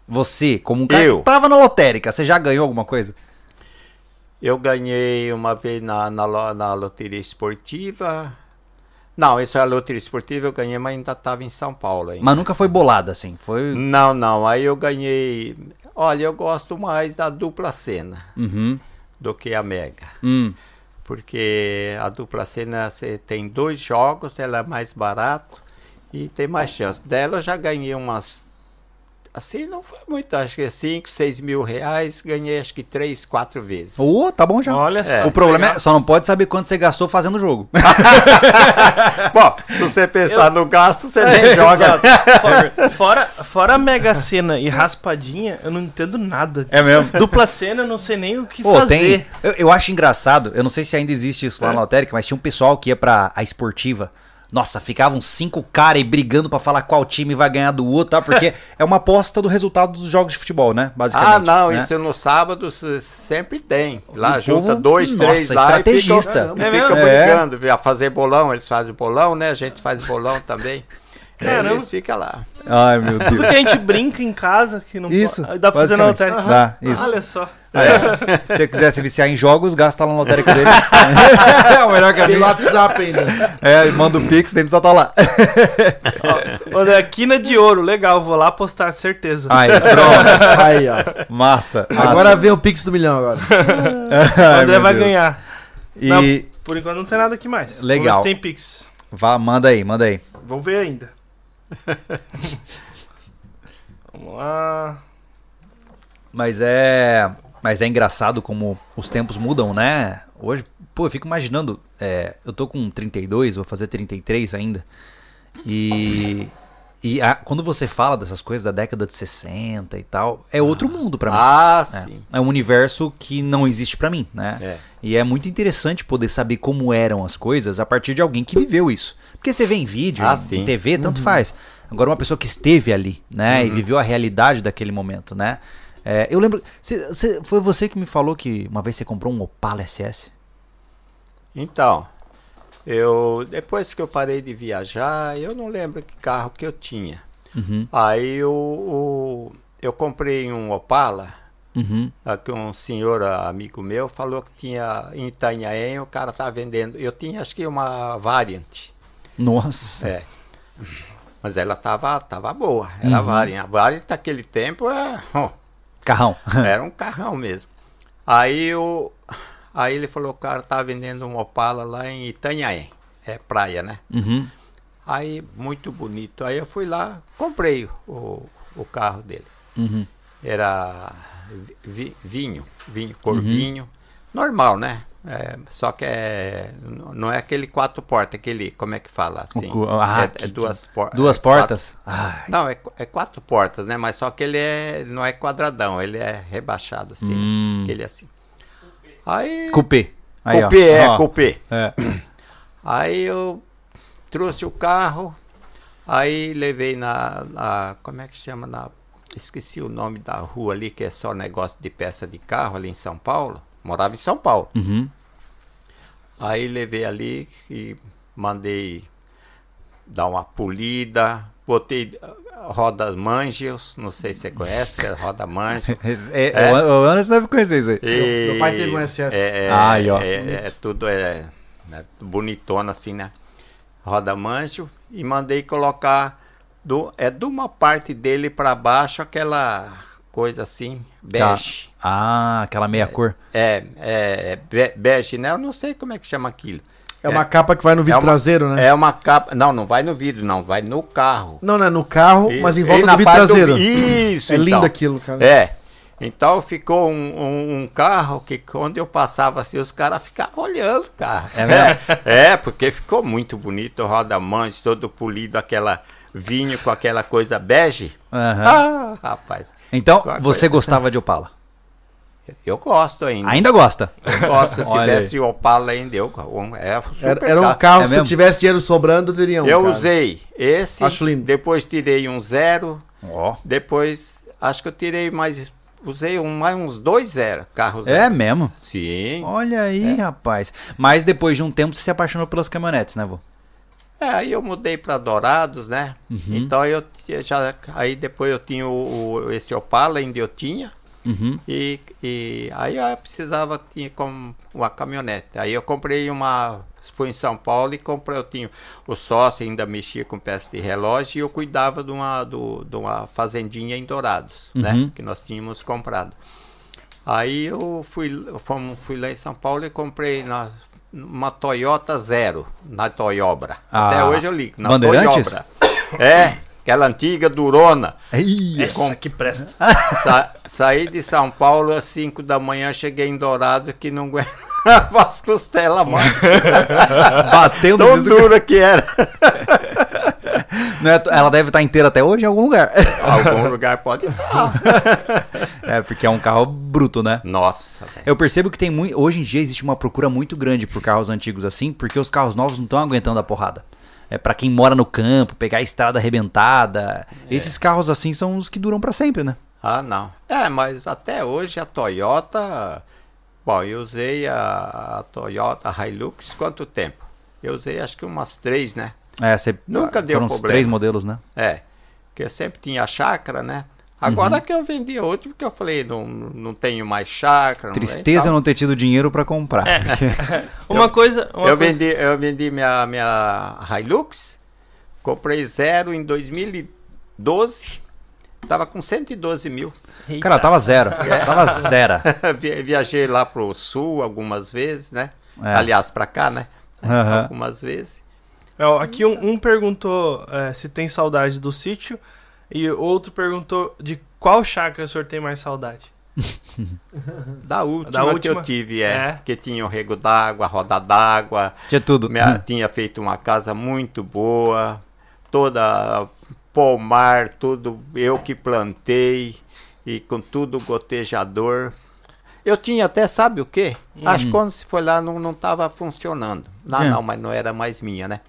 A: Você, como um cara
D: Eu?
A: que tava na lotérica, você já ganhou alguma coisa?
D: Eu ganhei uma vez na, na, na loteria esportiva. Não, isso é a loteria esportiva, eu ganhei, mas ainda estava em São Paulo ainda.
A: Mas nunca foi bolada, assim. Foi.
D: Não, não, aí eu ganhei. Olha, eu gosto mais da dupla cena
A: Uhum.
D: do que a Mega.
A: Hum.
D: Porque a dupla cena você tem dois jogos, ela é mais barato e tem mais chance. Dela eu já ganhei umas. Assim, não foi muito, acho que 5, 6 mil reais, ganhei acho que 3, 4 vezes.
A: Ô, tá bom já.
C: Olha só.
A: O problema
C: legal.
A: é só não pode saber quanto você gastou fazendo o jogo. [laughs]
D: Bom, se você pensar no gasto, você nem joga. [laughs]
C: Fora, fora, Mega Sena e raspadinha, eu não entendo nada.
A: É mesmo?
C: Dupla cena, eu não sei nem o que
A: Pô,
C: fazer.
A: tem. Eu, eu acho engraçado, eu não sei se ainda existe isso lá
C: É.
A: na lotérica, mas tinha um pessoal que ia pra a esportiva. Nossa, ficavam cinco caras aí brigando pra falar qual time vai ganhar do outro, tá? Porque [laughs] é uma aposta do resultado dos jogos de futebol, né? Basicamente.
D: Ah, não,
A: né?
D: isso no sábado sempre tem. Lá
A: O
D: junta
A: povo,
D: dois,
A: nossa,
D: três lá
A: estrategista.
D: e ficam,
C: É mesmo?
D: brigando. A fazer bolão, eles fazem bolão, né? A gente faz bolão também.
C: Caramba.
D: Eles ficam lá.
A: Ai, meu Deus.
C: Porque a gente brinca em casa que não
A: Isso,
C: pode. Dá pra fazer na lotérica.
A: Dá, isso.
C: Olha só.
A: É. Se você quiser se viciar em jogos, gasta lá na lotérica dele. [laughs] é o melhor caminho.
B: WhatsApp ainda.
A: É, manda o Pix, nem precisa estar lá.
C: Olha, é quina de ouro, legal, vou lá apostar, certeza.
A: Aí, pronto.
B: Aí, ó.
A: Massa. massa.
B: Agora vem o Pix do milhão agora. [laughs]
C: o
A: Ai,
C: André
A: meu
C: vai
A: Deus.
C: ganhar.
A: E
C: Não, por enquanto não tem nada aqui mais.
A: Legal.
C: Vamos ver se tem Pix.
A: vá, manda aí, manda aí.
C: Vou ver ainda. [laughs] Vamos lá.
A: Mas é. Mas é engraçado como os tempos mudam, né? Hoje, pô, eu fico imaginando. é, eu tô com 32, vou fazer 33 ainda. E. E a- quando você fala dessas coisas da década de 60 e tal, é outro mundo pra mim.
D: Ah,
A: É.
D: sim.
A: É um universo que não existe pra mim, né?
D: É.
A: E é muito interessante poder saber como eram as coisas a partir de alguém que viveu isso. Porque você vê em vídeo,
D: Ah,
A: em. TV, tanto faz. Agora uma pessoa que esteve ali, né?
D: Uhum.
A: E viveu a realidade daquele momento, né? É, eu lembro. cê- cê- foi você que me falou que uma vez você comprou um Opala SS?
D: Então, eu depois que eu parei de viajar, eu não lembro que carro que eu tinha.
A: Uhum.
D: Aí o- eu comprei um Opala,
A: Uhum.
D: ah, que um senhor amigo meu falou que tinha em Itanhaém, o cara tá vendendo. Eu tinha acho que uma Variant.
A: Nossa.
D: É. Mas ela tava, tava boa, era a Variant. A Variant naquele tempo é, ó,
A: Carrão. [laughs]
D: era um carrão mesmo. Aí, o, aí ele falou o cara tá vendendo um Opala lá em Itanhaém. É praia, né?
A: Uhum.
D: Aí, muito bonito. Aí eu fui lá, comprei o, o carro dele.
A: Uhum.
D: Era vi- vinho, vinho, cor vinho. Normal, né? É, só que é, não é aquele quatro portas, aquele, como é que fala assim?
A: ah,
D: é,
A: que-
D: é duas, por-
A: Duas
D: é quatro-
A: portas? Ai.
D: não, é, é quatro portas, né? Mas só que ele é, não é quadradão, ele é rebaixado assim,
A: Hum.
D: aquele assim. Aí,
A: Cupê. Aí, ó.
D: cupê, é,
A: Ó.
D: cupê.
A: É.
D: Aí eu trouxe o carro, aí levei na, na- como é que chama na, esqueci o nome da rua ali que é só negócio de peça de carro ali em São Paulo. Morava em São Paulo.
A: Uhum.
D: Aí levei ali e mandei dar uma polida, botei rodas mangios, não sei se você conhece, que é roda mangio. [laughs]
A: É,
D: É.
A: O o Anderson deve conhecer isso aí.
D: E-
B: meu pai teve um SS.
D: É, é,
A: Ai, ó.
D: é, é tudo é, né, bonitona assim, né? Roda mancho e mandei colocar do, é de uma parte dele para baixo aquela coisa assim, bege.
A: Ah, aquela meia cor.
D: É, é, é be- bege, né? Eu não sei como é que chama aquilo.
B: É uma capa que vai no vidro
D: uma-
B: traseiro, né?
D: É uma capa. Não, não vai no vidro, não, vai no carro.
B: Não, não é no carro,
D: E-
B: mas em volta do vidro traseiro.
D: Isso,
B: É lindo
D: então.
B: aquilo, cara.
D: É. Então ficou um, um- um carro que quando eu passava assim, os caras ficavam olhando o carro.
A: É mesmo? [laughs]
D: É, porque ficou muito bonito, roda-mães, todo polido, aquela vinho com aquela coisa bege.
A: Aham.
D: Ah, rapaz,
A: Então, você
D: coisa?
A: gostava de Opala?
D: Eu gosto ainda.
A: Ainda gosta?
D: Eu gosto, se [laughs] tivesse Opala ainda, eu, um, é super
B: Era, era um
D: carro.
A: É
B: se
A: mesmo?
B: tivesse dinheiro sobrando, eu teria um.
D: Eu
B: cara.
D: usei esse,
B: Acho lindo.
D: depois tirei um zero,
A: Ó.
D: depois acho que eu tirei mais, usei um, mais uns dois zero, carros
A: É mesmo?
D: Sim.
A: Olha aí, rapaz. Mas depois de um tempo você se apaixonou pelas caminhonetes, né, vô?
D: É, aí eu mudei para Dourados, né?
A: Uhum.
D: Então eu já aí depois eu tinha o, o- esse Opala ainda eu tinha
A: Uhum.
D: e, e aí eu precisava tinha como uma caminhonete. Aí eu comprei uma fui em São Paulo e comprei eu tinha o sócio ainda mexia com peça de relógio e eu cuidava de uma do, de uma fazendinha em Dourados,
A: Uhum.
D: né? Que nós tínhamos comprado. Aí eu fui, fomos- fui lá em São Paulo e comprei na, uma Toyota Zero, na Toyobra.
A: Ah,
D: Até hoje eu ligo, na? Toyobra. É, aquela antiga Durona.
A: Ih,
C: Essa que presta. [laughs]
D: Sa- saí de São Paulo às 5 da manhã, cheguei em Dourado que não aguentava [laughs] as costelas mais. [laughs]
A: batendo
D: Tão dura que era.
A: Não é- Ela deve estar inteira até hoje em algum lugar.
D: Algum lugar pode estar.
A: É, porque é um carro bruto, né?
D: Nossa.
A: Eu percebo que tem muito. Hoje em dia existe uma procura muito grande por carros antigos assim, porque os carros novos não estão aguentando a porrada. É para quem mora no campo, pegar a estrada arrebentada. Esses carros assim são os que duram pra sempre, né?
D: Ah, não. É, mas até hoje a Toyota. Bom, eu usei a, a Toyota Hilux quanto tempo? Eu usei acho que umas três, né?
A: É, você,
D: Nunca deu
A: foram
D: problema.
A: três modelos, né?
D: É. Que eu sempre tinha chácara, né? Agora que eu vendi outro, porque eu falei, não, não tenho mais chácara. não
A: Tristeza
D: tal.
A: não ter tido dinheiro pra comprar. [laughs]
C: Uma coisa. Uma
D: eu,
C: coisa-
D: vendi, eu vendi minha, minha Hilux, comprei zero em 2012, tava com 112 mil.
A: Cara, tava zero. Tava zero. [laughs]
D: Vi- Viajei lá pro sul algumas vezes, né?
A: É.
D: Aliás, pra cá, né?
A: Aham.
D: Algumas vezes.
C: Aqui um, um perguntou é, se tem saudade do sítio e outro perguntou de qual chácara o senhor tem mais saudade. [laughs]
D: Da última,
C: Da
D: que
C: última?
D: eu tive, é,
C: É.
D: que tinha o rego d'água, roda d'água,
A: Tinha tudo.
D: minha- [laughs] tinha feito uma casa muito boa, toda pomar, tudo eu que plantei e com tudo gotejador. Eu tinha até, sabe o quê? Acho que quando se foi lá não não estava funcionando. Não,
A: É.
D: não, mas não era mais minha, né?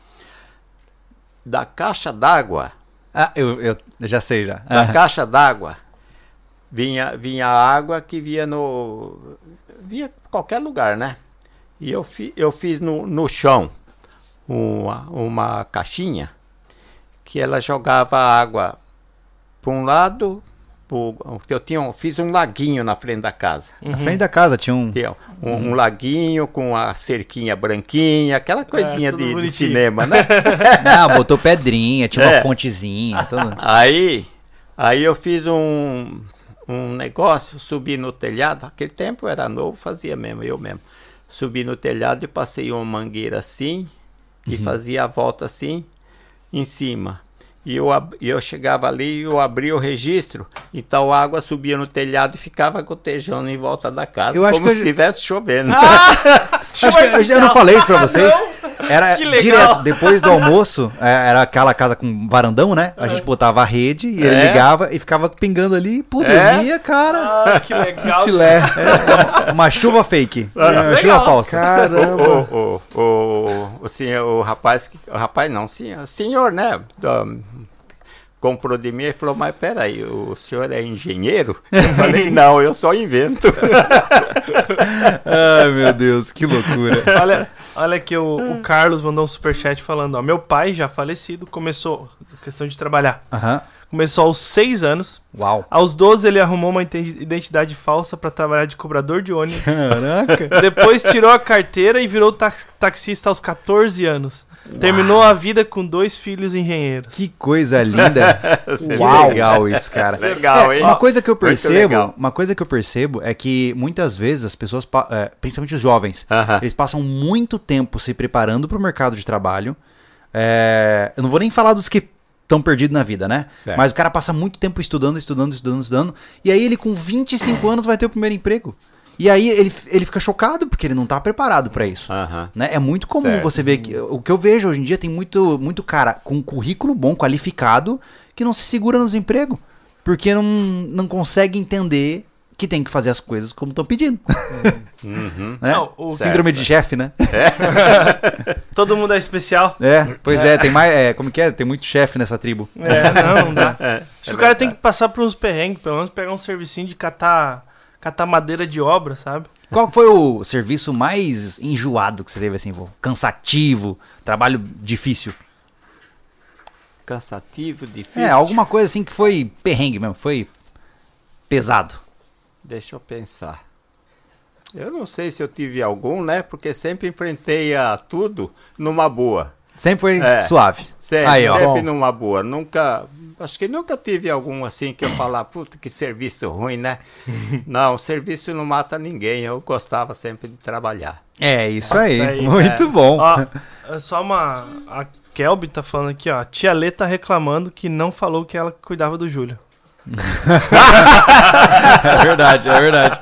D: Da caixa d'água,
A: Ah, eu, eu já sei já.
D: da
A: Ah,
D: caixa d'água vinha vinha água que via no via qualquer lugar, né? E eu, fi, eu fiz no, no chão uma, uma caixinha que ela jogava água para um lado, pro, eu tinha fiz um laguinho na frente da casa.
A: Na frente da casa tinha um.
D: Tinha um, um laguinho com a cerquinha branquinha, aquela coisinha
C: É,
D: de, de cinema, né? [laughs]
A: Não, botou pedrinha, tinha uma
D: É.
A: fontezinha. Tudo.
D: Aí, aí eu fiz um, um negócio, subi no telhado, aquele tempo eu era novo, fazia mesmo, eu mesmo. Subi no telhado e passei uma mangueira assim, e fazia a volta assim, em cima. E eu, e eu chegava ali e eu abria o registro, então a água subia no telhado e ficava gotejando em volta da casa,
A: Eu
D: como
A: eu
D: se estivesse chovendo. [laughs]
A: Acho que eu não falei isso pra vocês. [laughs] Era
C: Que legal.
A: direto, depois do almoço, é, era aquela casa com varandão, né? A gente botava a rede e ele
D: É.
A: ligava e ficava pingando ali. Pô,
D: É.
A: dormia, cara.
C: Ah, que legal. [laughs]
B: Filé.
A: Uma chuva fake.
D: Ah,
A: Uma chuva falsa.
B: Caramba.
D: O, o, o, o, o, senhor, o rapaz, o rapaz não, senhor, senhor né? Comprou de mim e falou, mas peraí, o senhor é engenheiro? Eu falei, [laughs] não, eu só invento. [laughs]
A: Ai, meu Deus, que loucura.
C: Olha, olha aqui, o, o Carlos mandou um superchat falando, ó, meu pai, já falecido, começou, questão de trabalhar,
A: Aham.
C: começou aos 6 anos,
A: Uau.
C: aos 12 ele arrumou uma iden- identidade falsa pra trabalhar de cobrador de ônibus,
A: Caraca.
C: depois tirou a carteira e virou tax- taxista aos 14 anos. Terminou a vida com dois filhos engenheiros.
A: Que coisa linda. [laughs] que
D: Uau.
A: legal isso, cara. [laughs]
D: Legal, hein?
A: Uma coisa que eu percebo, uma coisa que eu percebo é que muitas vezes as pessoas, é, principalmente os jovens,
D: Aham.
A: eles passam muito tempo se preparando para o mercado de trabalho. É, eu não vou nem falar dos que tão perdido na vida, né?
D: Certo.
A: Mas o cara passa muito tempo estudando, estudando, estudando, estudando. E aí ele com 25 anos vai ter o primeiro emprego. E aí ele, ele fica chocado porque ele não tá preparado pra isso.
D: Aham.
A: Né? É muito comum
D: Certo.
A: você ver que. O que eu vejo hoje em dia tem muito, muito cara com um currículo bom, qualificado, que não se segura nos empregos. Porque não, não consegue entender que tem que fazer as coisas como estão pedindo.
D: Uhum. [laughs]
A: né?
C: Não, o-
A: Síndrome de chefe, né? [laughs]
C: Todo mundo é especial.
A: É, pois é, tem mais. É, como que é? Tem muito chefe nessa tribo.
C: É, não, não dá. [laughs]
D: É,
C: Acho que o cara tem que passar por uns perrengues, pelo menos pegar um servicinho de catar, catar madeira de obra, sabe?
A: Qual foi o serviço mais enjoado que você teve assim, vô? Cansativo, trabalho difícil?
D: Cansativo, difícil.
A: É, alguma coisa assim que foi perrengue mesmo, foi pesado.
D: Deixa eu pensar. Eu não sei se eu tive algum, né? Porque sempre enfrentei a tudo numa boa.
A: Sempre foi
D: É.
A: suave.
D: Sempre,
A: Aí, ó.
D: sempre
B: Bom.
D: numa boa. Nunca. Acho que nunca tive algum assim que eu falar, puta, que serviço ruim, né? [laughs] não, serviço não mata ninguém. Eu gostava sempre de trabalhar.
A: É isso aí.
C: Isso aí,
A: Muito
D: é.
A: bom.
C: Ó, é só uma. A Kelby tá falando aqui, ó. A tia Lê tá reclamando que não falou que ela cuidava do Júlio. [laughs]
A: É verdade, é verdade.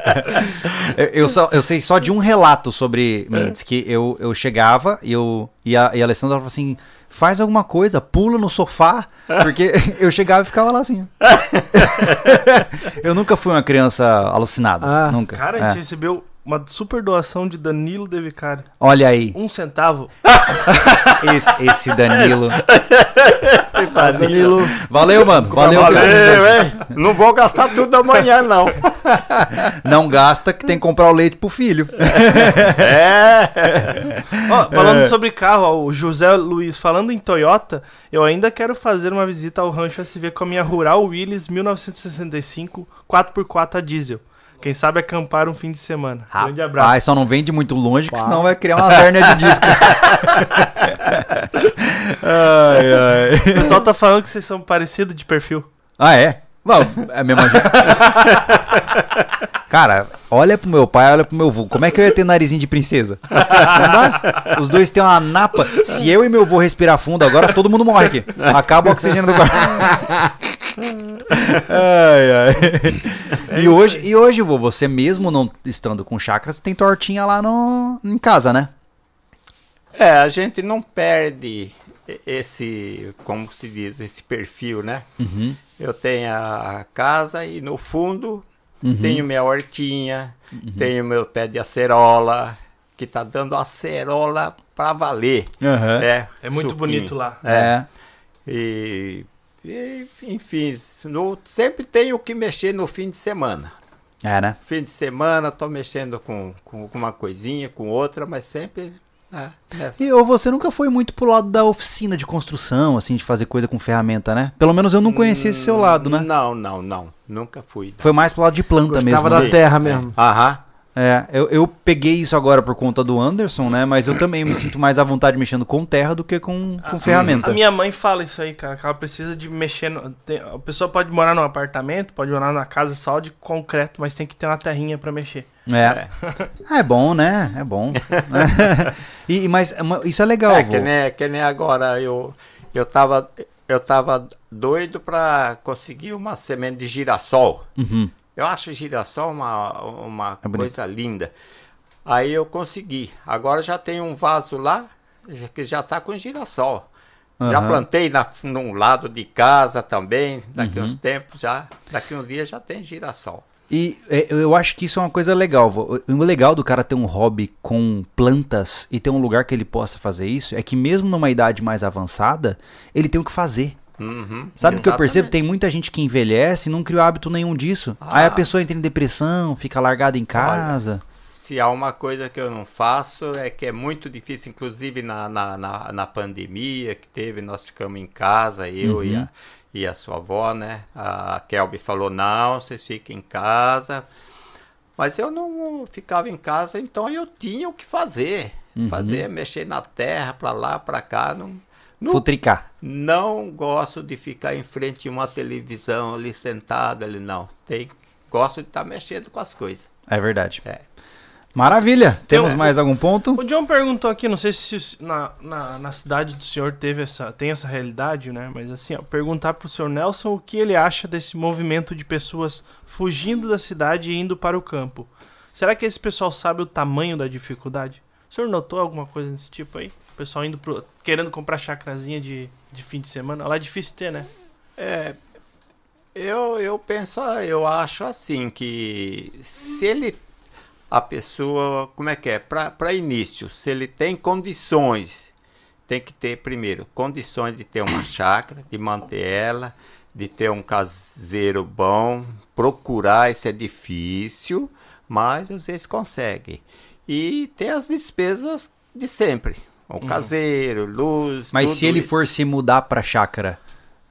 A: Eu, eu só, eu sei só de um relato sobre Mendes, que eu, eu chegava e, eu, e, a, e a Alessandra falava assim: faz alguma coisa, pula no sofá, [laughs] porque [laughs] eu chegava e ficava lá assim. [laughs] eu nunca fui uma criança alucinada.
B: Ah.
A: nunca.
C: Cara, a
A: É.
C: gente recebeu uma super doação de Danilo De Vicari.
A: Olha aí,
C: Um centavo. [laughs]
A: esse, [laughs] esse Danilo.
B: Danilo.
A: Valeu, mano. Valeu.
D: Valeu,
A: esse-
D: hein? Não vou gastar tudo amanhã, não. [laughs]
A: Não gasta que tem que comprar o leite pro filho.
D: É.
C: Ó, falando sobre carro, ó, o José Luiz, falando em Toyota, eu ainda quero fazer uma visita ao Rancho SV com a minha Rural Willys 1965 4x4 a diesel. Quem sabe acampar um fim de semana. Grande abraço.
A: Rapaz, só não vende muito longe, que senão vai criar uma hérnia de disco. [laughs] ai, ai.
C: O pessoal tá falando que vocês são parecidos de perfil.
A: Ah, é? Bom, é a mesma gente. Cara, olha pro meu pai, olha pro meu avô. Como é que eu ia ter narizinho de princesa? Não dá? Os dois têm uma napa. Se eu e meu avô respirar fundo agora, todo mundo morre aqui. Acaba o oxigênio do quarto. [laughs] ai, ai. [laughs] e, hoje, e hoje, vô, você mesmo não estando com chácara, você tem tortinha lá no, em casa, né?
D: É, a gente não perde esse, como se diz, esse perfil, né?
A: Uhum.
D: Eu tenho a casa e no fundo tenho minha hortinha, tenho meu pé de acerola, que tá dando acerola pra valer.
A: Aham.
D: É,
C: É muito
D: suquinho.
C: bonito lá.
A: É.
D: E, e, enfim, no- sempre tenho que mexer no fim de semana.
A: É, né?
D: Fim de semana tô mexendo com, com uma coisinha, com outra, mas sempre né, nessa.
A: E ou você nunca foi muito pro lado da oficina de construção, assim, de fazer coisa com ferramenta, né? Pelo menos eu não conhecia esse seu lado, né?
D: Não, não, não. Nunca fui.
A: Foi mais pro lado de planta mesmo.
B: Gostava da
A: né?
B: terra mesmo.
D: Aham.
A: É, eu, eu peguei isso agora por conta do Anderson, né? Mas eu também me sinto mais à vontade mexendo com terra do que com, com ferramenta.
C: A minha mãe fala isso aí, cara, que ela precisa de mexer. No, tem- a pessoa pode morar num apartamento, pode morar numa casa só de concreto, mas tem que ter uma terrinha pra mexer.
A: É. Ah, é bom, né? É bom. [laughs] e, mas isso é legal,
D: É,
A: vô.
D: que nem, que nem agora eu, eu, tava, eu tava doido pra conseguir uma semente de girassol.
A: Uhum.
D: Eu acho girassol uma, uma
A: É
D: coisa linda. Aí eu consegui. Agora já tem um vaso lá já- que já tá com girassol. Já
A: Aham.
D: plantei na, num lado de casa também. Daqui
A: Uhum.
D: uns tempos já. Daqui uns dias já tem girassol.
A: E é, eu acho que isso é uma coisa legal. O legal do cara ter um hobby com plantas e ter um lugar que ele possa fazer isso é que mesmo numa idade mais avançada, ele tem o que fazer.
D: Uhum,
A: Sabe o que eu percebo? Tem muita gente que envelhece e não criou hábito nenhum disso. Aí a
D: Ah.
A: pessoa entra em depressão, fica largada em casa.
D: Se há uma coisa que eu não faço é que é muito difícil, inclusive na, na, na, na pandemia que teve, nós ficamos em casa, eu e,
A: Uhum.
D: a, e a sua avó, né? A Kelby falou, não, vocês fiquem em casa. Mas eu não ficava em casa, então eu tinha o que fazer.
A: Uhum.
D: Fazer, mexer na terra, pra lá, pra cá. Não, não,
A: Futricar.
D: não gosto de ficar em frente a uma televisão ali sentado ali, não. Tem, gosto de estar mexendo com as coisas.
A: É verdade.
D: É.
A: Maravilha. Temos mais algum ponto?
C: O John perguntou aqui, não sei se na, na, na cidade do senhor teve essa, tem essa realidade, né? Mas assim, ó, perguntar pro senhor Nelson o que ele acha desse movimento de pessoas fugindo da cidade e indo para o campo. Será que esse pessoal sabe o tamanho da dificuldade? O senhor notou alguma coisa desse tipo aí? O pessoal indo pro, querendo comprar chacrazinha de, de fim de semana? Lá é difícil ter, né?
D: É, eu, eu penso, eu acho assim que se ele, a pessoa, como é que é, para início, se ele tem condições, tem que ter primeiro condições de ter uma chácara, de manter ela, de ter um caseiro bom, procurar, isso é difícil, mas às vezes consegue. E tem as despesas de sempre, o caseiro, luz,
A: Mas se ele
D: isso.
A: for se mudar pra chácara,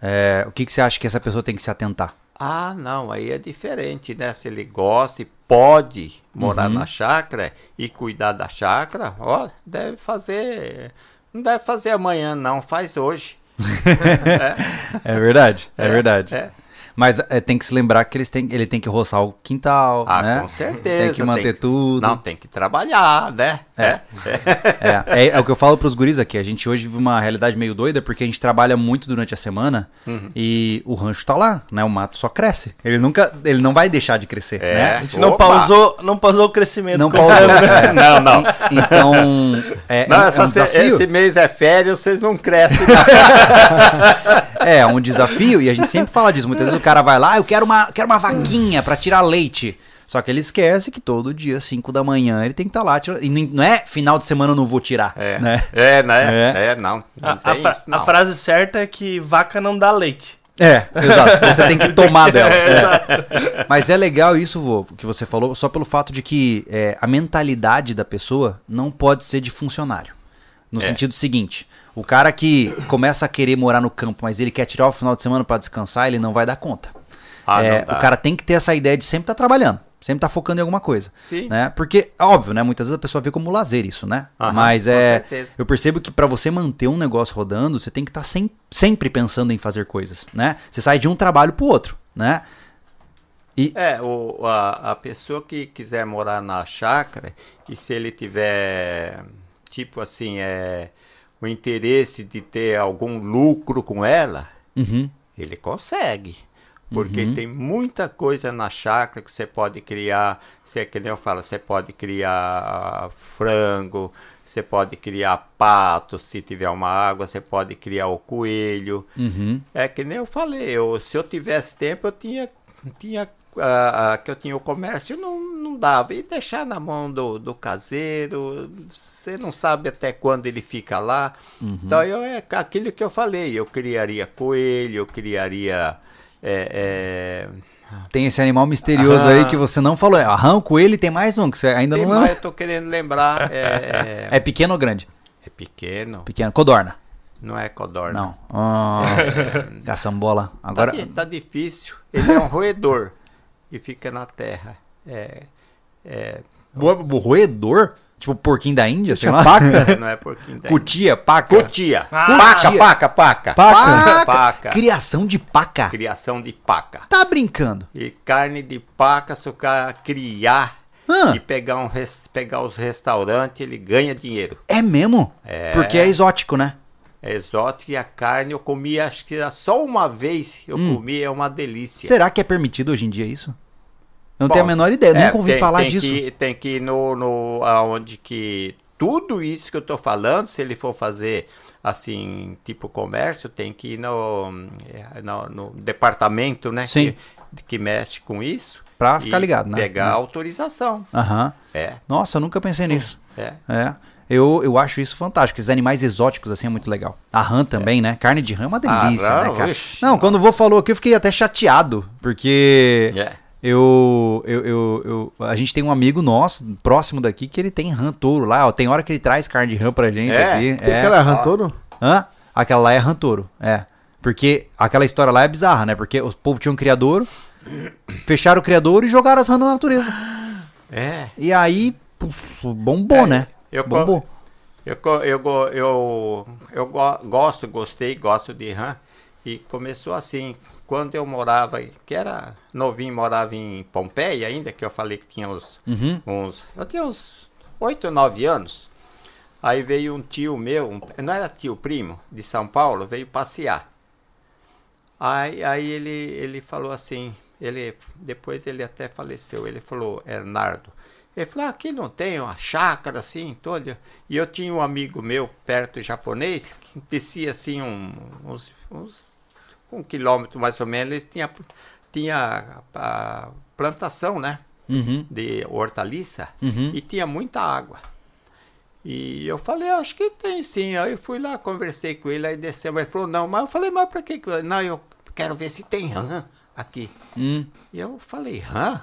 A: é, o que, que você acha que essa pessoa tem que se atentar?
D: Ah, não, aí é diferente, né? Se ele gosta e pode morar
A: Uhum.
D: na chácara e cuidar da chácara, ó, deve fazer. Não deve fazer amanhã, não, faz hoje. [laughs] [laughs]
A: É verdade, é, verdade.
D: É.
A: Mas é, tem que se lembrar que eles têm, ele tem que roçar o quintal,
D: Ah,
A: né?
D: com certeza.
A: Tem que manter tudo.
D: Não, tem que trabalhar, né?
A: É. É, é, é o que eu falo pros guris aqui. A gente hoje vive uma realidade meio doida porque a gente trabalha muito durante a semana
D: Uhum.
A: e o rancho tá lá, né? O mato só cresce. Ele nunca, ele não vai deixar de crescer,
D: É.
A: né?
C: A gente não
D: Opa!
C: pausou, não pausou o crescimento.
A: Não pausou. É.
D: Não, não.
A: Então, é,
D: Não,
A: é um
D: essa se-
A: desafio.
D: esse mês é férias, vocês não crescem. [laughs]
A: É, um desafio e a gente sempre fala disso. Muitas vezes o cara vai lá, "Ah, eu quero uma, quero uma vaquinha pra tirar leite. Só que ele esquece que todo dia, 5 da manhã, ele tem que estar lá. tirando- E não é final de semana eu não vou tirar,
D: É,
A: né?
D: é, né? [laughs]
A: É.
D: É, não. não
C: A, a fra-
D: isso, não.
C: a frase certa é que vaca não dá leite.
A: É, exato. Você tem que tomar [laughs] dela.
C: É,
A: É. Mas é legal isso, vô, que você falou, só pelo fato de que é, a mentalidade da pessoa não pode ser de funcionário. No
D: É.
A: sentido seguinte, o cara que começa a querer morar no campo, mas ele quer tirar o final de semana pra descansar, ele não vai dar conta.
D: Ah,
A: É,
D: não dá.
A: o cara tem que ter essa ideia de sempre estar trabalhando, sempre estar focando em alguma coisa.
D: Sim.
A: Né? Porque, óbvio, né? Muitas vezes a pessoa vê como lazer isso, né?
D: Aham,
A: Mas é.
D: certeza.
A: Eu percebo que pra você manter um negócio rodando, você tem que estar sem- sempre pensando em fazer coisas, né? Você sai de um trabalho pro outro, né? E,
D: É, o, a, a pessoa que quiser morar na chácara e se ele tiver, tipo assim, é, o interesse de ter algum lucro com ela,
A: Uhum.
D: ele consegue. Porque tem muita coisa na chácara que você pode criar. Você, que nem eu falo, você pode criar frango, você pode criar pato, se tiver uma água, você pode criar o coelho.
A: Uhum.
D: É que nem eu falei, eu, se eu tivesse tempo, eu tinha, tinha ah, ah, que eu tinha o comércio, não, não dava. E deixar na mão do, do caseiro, você não sabe até quando ele fica lá. Então, eu, é aquilo que eu falei, eu criaria coelho, eu criaria... é, é,
A: Tem esse animal misterioso
D: Aham.
A: aí que você não falou. Arranco ele, tem mais um que você ainda
D: tem
A: não
D: mais,
A: lembra.
D: eu tô querendo lembrar, é, é, [laughs]
A: É pequeno ou grande?
D: é pequeno,
A: Pequeno. Codorna.
D: não é codorna.
A: Não. Ah, [laughs] caçambola. Agora.
D: Tá, tá difícil. Ele é um roedor e fica na terra. É, é,
A: o roedor? Tipo porquinho da Índia, sei lá.
B: paca? [laughs]
D: não é porquinho da
A: Cutia, paca.
D: Cutia.
C: Ah,
D: paca,
A: cutia.
D: paca, paca,
A: Paca.
D: Paca.
A: Criação de paca.
D: Criação de paca.
A: Tá brincando.
D: E carne de paca, se o cara criar
A: Ah.
D: e pegar, um, res- pegar os restaurantes, ele ganha dinheiro.
A: É mesmo?
D: É.
A: Porque é exótico, né?
D: É exótico e a carne eu comi, acho que era só uma vez eu
A: Hum.
D: comi, é uma delícia.
A: Será que é permitido hoje em dia isso? Não
D: Bom,
A: tenho a menor ideia,
D: É,
A: nunca ouvi
D: tem-
A: falar
D: tem
A: disso.
D: Que, tem que ir no, no aonde que tudo isso que eu tô falando, se ele for fazer assim, tipo comércio, tem que ir no, eh, no, no departamento, né?
A: Sim.
D: Que, que mexe com isso.
A: Pra ficar ligado, né?
D: Pegar
A: Hum.
D: autorização.
A: Aham.
D: É,
A: Nossa, eu nunca pensei nisso.
D: é.
A: É. Eu, eu acho isso fantástico. Esses animais exóticos, assim, é muito legal. A rã também, né? Carne de rã é uma delícia,
D: Ah,
A: né,
D: rã,
A: cara?
D: ixi,
A: não, quando o vô falou aqui, eu fiquei até chateado. Porque
D: É.
A: eu, eu, eu, eu- A gente tem um amigo nosso, próximo daqui, que ele tem rã touro lá. ó. Tem hora que ele traz carne de rã pra gente
D: É?
A: aqui.
B: O cara é rantouro?
A: Hã? Aquela lá é rã touro, é. Porque aquela história lá é bizarra, né? Porque o povo tinha um criadouro, fecharam o criadouro e jogaram as rãs na natureza.
D: É.
A: E aí, puf, bombou,
D: É,
A: né?
D: eu
A: bombou.
D: Eu, eu, eu, eu go- gosto, gostei, gosto de rã. E começou assim, quando eu morava, que era novinho, morava em Pompeia ainda, que eu falei que tinha uns,
A: Uhum.
D: uns eu tinha uns 8, 9 anos. Aí veio um tio meu, um- não era tio, primo, de São Paulo, veio passear. Aí, aí ele, ele falou assim, ele, depois ele até faleceu, ele falou, Hernardo, ele falou, "Ah, aqui não tem uma chácara assim, toda. E eu tinha um amigo meu, perto japonês, que descia assim um, uns, uns um quilômetro mais ou menos, eles tinha, tinha a plantação, né?
A: Uhum.
D: De hortaliça
A: Uhum.
D: e tinha muita água. E eu falei, acho que tem sim. Aí eu fui lá, conversei com ele, aí desceu, mas ele falou, não, mas eu falei, mas pra que. Não, eu quero ver se tem rã aqui.
A: Hum.
D: E eu falei, rã?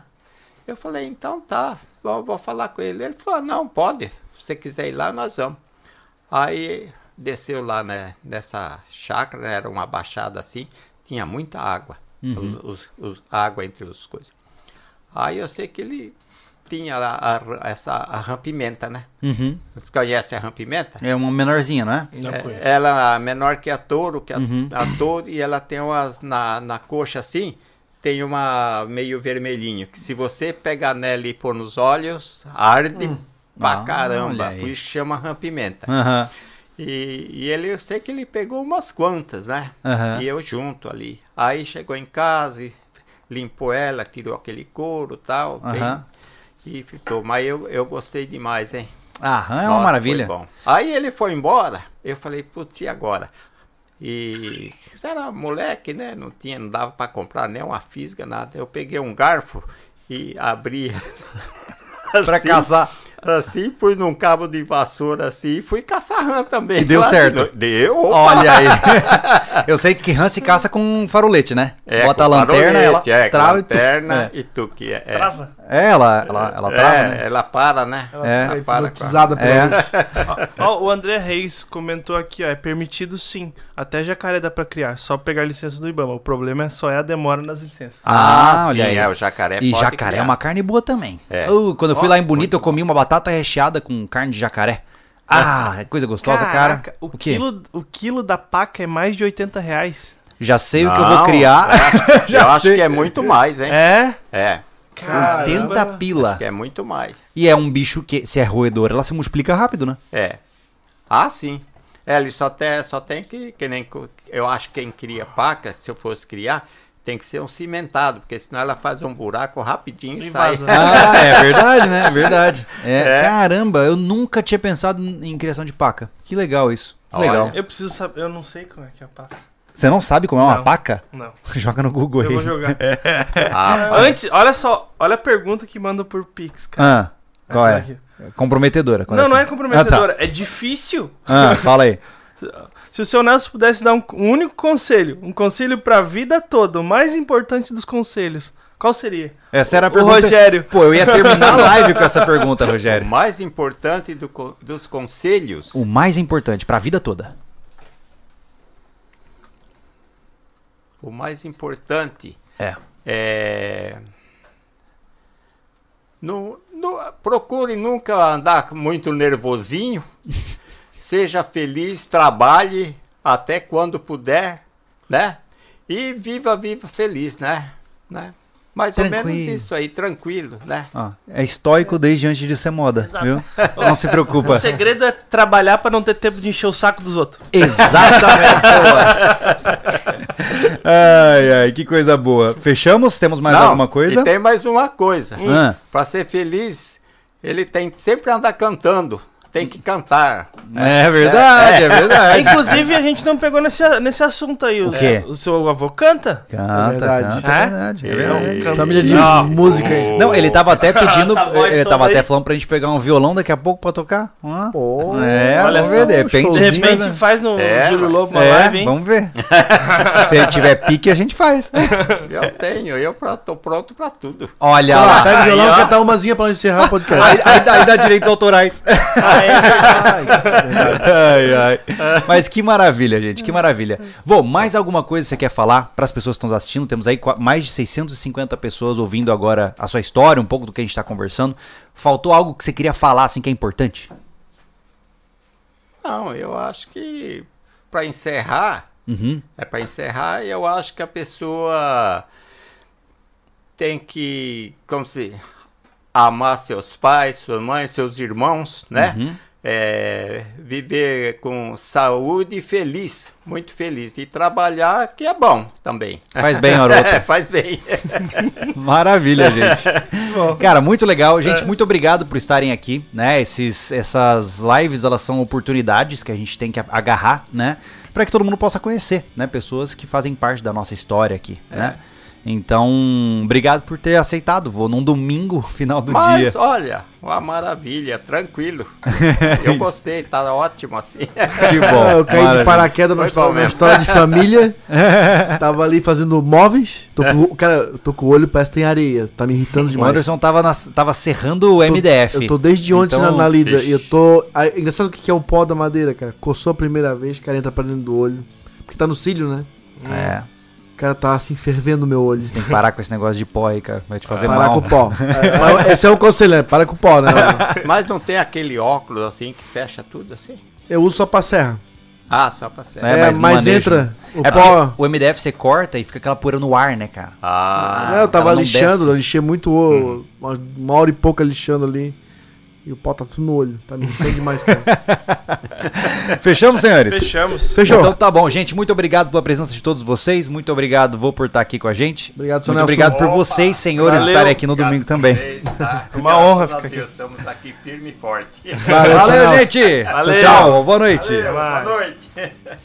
D: Eu falei, então tá, vou, vou falar com ele. Ele falou, não, pode, se você quiser ir lá, nós vamos. Aí desceu lá né, nessa chácara, né, era uma baixada assim, tinha muita água, os, os- os- água entre os coisas. Aí eu sei que ele tinha lá a, essa a rã-pimenta, né?
A: Uhum.
D: Você conhece a rã-pimenta?
A: É uma menorzinha, não é?
C: Não
D: É,
C: conheço.
D: ela é menor que a touro, que a,
A: Uhum.
D: a touro, e ela tem umas na, na coxa assim, tem uma meio vermelhinho, que se você pegar nela e pôr nos olhos, arde pra
A: Ah,
D: caramba, por isso chama rampimenta.
A: Aham.
D: E, e ele, eu sei que ele pegou umas quantas, né?
A: Aham.
D: E eu junto ali. Aí chegou em casa e limpou ela, tirou aquele couro e tal, bem,
A: Aham.
D: e ficou. Mas eu, eu gostei demais, hein?
A: Ah, rã é uma maravilha.
D: bom. Aí ele foi embora, eu falei, putz, e agora? E era moleque, né? Não tinha, não dava para comprar nem uma fisga, nada. Eu peguei um garfo e abri [laughs]
A: Pra
D: assim,
A: caçar.
D: Assim, pus num cabo de vassoura assim e fui caçar rã também.
A: E deu
D: de
A: certo.
D: Deu. opa!
A: Olha aí. [laughs] Eu sei que rã se caça com farolete, né?
D: É,
A: Bota a lanterna, ela
D: é, com
A: trava e tu-
D: lanterna
A: É.
D: e tu que é.
C: Trava.
A: É, ela, ela, ela trava,
D: é,
A: né?
D: ela para, né?
B: Ela
A: É.
B: é
D: Ela para
B: hipnotizada pela
A: É.
B: luz. [laughs]
C: Ó, o André Reis comentou aqui, ó, é permitido sim. Até jacaré dá pra criar, só pegar licença do Ibama. O problema é só é a demora nas licenças.
A: Ah, olha
D: sim,
A: aí.
D: é, o jacaré
A: E
D: pode
A: jacaré é
D: criar.
A: uma carne boa também.
D: É.
A: Uh, quando eu fui
C: Ó,
A: lá em Bonito, eu comi uma batata recheada com carne de jacaré. Ah, é coisa gostosa,
C: Caraca,
A: cara.
C: O,
A: O quê?
C: quilo, o quilo da paca é mais de 80 reais.
A: Já sei o que eu
D: Não,
A: vou criar. [laughs]
D: Eu
A: Já
D: acho
A: sei.
D: que é muito mais, hein?
C: É?
D: É,
A: 80 pila.
D: que é muito mais.
A: E é um bicho que, se é roedor, ela se multiplica rápido, né?
D: É. Ah, sim. É, ele só tem, só tem que, que nem, eu acho que quem cria paca, se eu fosse criar, tem que ser um cimentado, porque senão ela faz um buraco rapidinho e,
C: E
D: sai.
C: vaza.
A: Ah, é verdade, né? É verdade. [laughs] É,
D: É.
A: Caramba, eu nunca tinha pensado em criação de paca. Que legal isso.
D: Olha.
A: legal.
C: Eu preciso saber, eu não sei como é que é a paca.
A: Você não sabe como é uma
C: Não.
A: paca?
C: Não. [laughs]
A: Joga no Google
C: Eu
A: aí.
C: vou jogar. [laughs]
D: Ah,
C: Antes, olha só, olha a pergunta que manda por Pix, cara.
A: Ah, qual
C: Essa
A: é?
C: daqui.
A: Comprometedora. qual
C: Não, não é
A: essa?
C: comprometedora, é difícil.
A: Ah, tá. Ah, fala aí.
C: Se o seu Nelson pudesse dar um, um único conselho, um conselho pra vida toda, o mais importante dos conselhos, qual seria?
A: Essa era a
C: O
A: pergunta.
C: Rogério.
A: Pô, eu ia terminar a live com essa pergunta, [laughs]
D: o
A: Rogério.
D: mais importante do dos conselhos,
A: O mais importante pra vida toda.
D: o mais importante
A: É.
D: é. Não, não- procure nunca andar muito nervosinho. [laughs] Seja feliz, trabalhe até quando puder, né? E viva, viva feliz, né? né? Mais ou
A: Tranquilo.
D: menos isso aí, tranquilo, né?
A: Ó, é estoico desde antes de ser moda,
C: Exato.
A: viu? Não se preocupa.
C: O segredo é trabalhar pra não ter tempo de encher o saco dos outros.
A: Exatamente. ai, ai, que coisa boa. Fechamos? Temos mais
D: Não,
A: alguma coisa?
D: E tem mais uma coisa.
A: Ah,
D: Para ser feliz, ele tem que sempre andar cantando. Tem que cantar.
A: é verdade, é, verdade. [laughs]
C: Inclusive, a gente não pegou nesse, nesse assunto aí. O,
A: quê?
C: o seu avô canta?
A: Canta,
B: É verdade.
A: canta, é
C: É?
A: verdade. É.
C: Canta.
B: Família de
C: Não.
B: música aí.
A: Não, ele tava até pedindo, ele tava até
C: aí.
A: falando pra gente pegar um violão daqui a pouco pra tocar. Ó.
B: Pô,
A: É,
C: olha
A: vamos
C: só,
A: ver, de repente.
C: De repente
B: né?
C: faz no
D: É,
C: Júlio Lobo uma
A: É,
C: live, hein?
A: vamos ver. [laughs] Se ele tiver pique, a gente faz.
D: Eu tenho, eu pra- tô pronto para tudo.
A: Olha
B: Ó,
A: lá.
B: pega o violão e cantar umazinha pra encerrar o podcast.
A: Aí, dá, aí dá direitos autorais.
C: Ah, é.
B: Ai,
A: ai. [laughs] Mas que maravilha, gente, que maravilha. Vô, mais alguma coisa que você quer falar para as pessoas que estão nos assistindo? Temos aí mais de 650 pessoas ouvindo agora a sua história, um pouco do que a gente está conversando. Faltou algo que você queria falar, assim, que é importante?
D: Não, eu acho que para encerrar,
A: Uhum.
D: É para encerrar, eu acho que a pessoa tem que, como se amar seus pais, sua mãe, seus irmãos, né?
A: Uhum.
D: É, viver com saúde e feliz, muito feliz. E trabalhar, que é bom também.
A: Faz bem, Haroldo. [laughs]
D: É, faz bem. [laughs]
A: Maravilha, gente. [laughs] Cara, muito legal. Gente, muito obrigado por estarem aqui, né? Esses, essas lives, elas são oportunidades que a gente tem que agarrar, né? Para que todo mundo possa conhecer, né? Pessoas que fazem parte da nossa história aqui, né? Então, obrigado por ter aceitado. Vou num domingo, [laughs] final do
D: Mas,
A: dia.
D: olha, uma maravilha, tranquilo. [laughs] Eu gostei, tá ótimo assim. [laughs]
A: Que bom.
B: Eu caí
A: Maravilha.
B: de paraquedas numa história, numa história de família. Tava ali fazendo móveis. Tô com, o- cara, eu tô com o olho, parece que tem areia. Tá me irritando
A: O
B: demais.
A: Anderson tava, na- tava serrando o MDF.
B: Eu tô desde ontem
A: Então,
B: na, na lida
D: Ixi.
B: eu tô. É engraçado o que é o pó da madeira, cara. Coçou a primeira vez, cara, entra pra dentro do olho. Porque tá no cílio, né?
A: É,
B: O cara tá assim fervendo o meu olho.
A: você tem que parar com esse negócio de pó aí, cara. Vai te fazer
B: Parar
A: mal.
B: com o pó. [laughs] É, esse é o conselho, né? Para com o pó, né?
D: Mas não tem aquele óculos assim que fecha tudo assim?
B: Eu uso só pra serra.
D: Ah, só pra ser.
A: É,
B: É,
A: mas
B: mas, entra o
A: É
B: pó.
A: o MDF você corta e fica aquela poeira no ar, né, cara?
D: Ah,
B: É, eu tava lixando, eu lixei muito, uma, uma hora e pouca lixando ali. E o pó tá tudo no olho. Tá me irritando demais, cara. [laughs]
A: Fechamos, senhores?
C: Fechamos.
B: Fechou.
A: Então tá bom, gente. Muito obrigado pela presença de todos vocês. Muito obrigado, vou por estar aqui com a gente.
B: Obrigado, seu
A: Muito
B: Nelson.
A: obrigado por
D: Opa,
A: vocês, senhores,
C: valeu.
A: estarem aqui no
D: Obrigado
A: domingo também.
D: vocês, tá? [laughs]
C: Uma
D: Graças
C: honra ficar
D: Deus, Estamos aqui firme e forte.
B: Valeu,
A: Valeu, gente.
C: Valeu.
A: Tchau, tchau. Boa noite.
D: Valeu, boa noite. [laughs]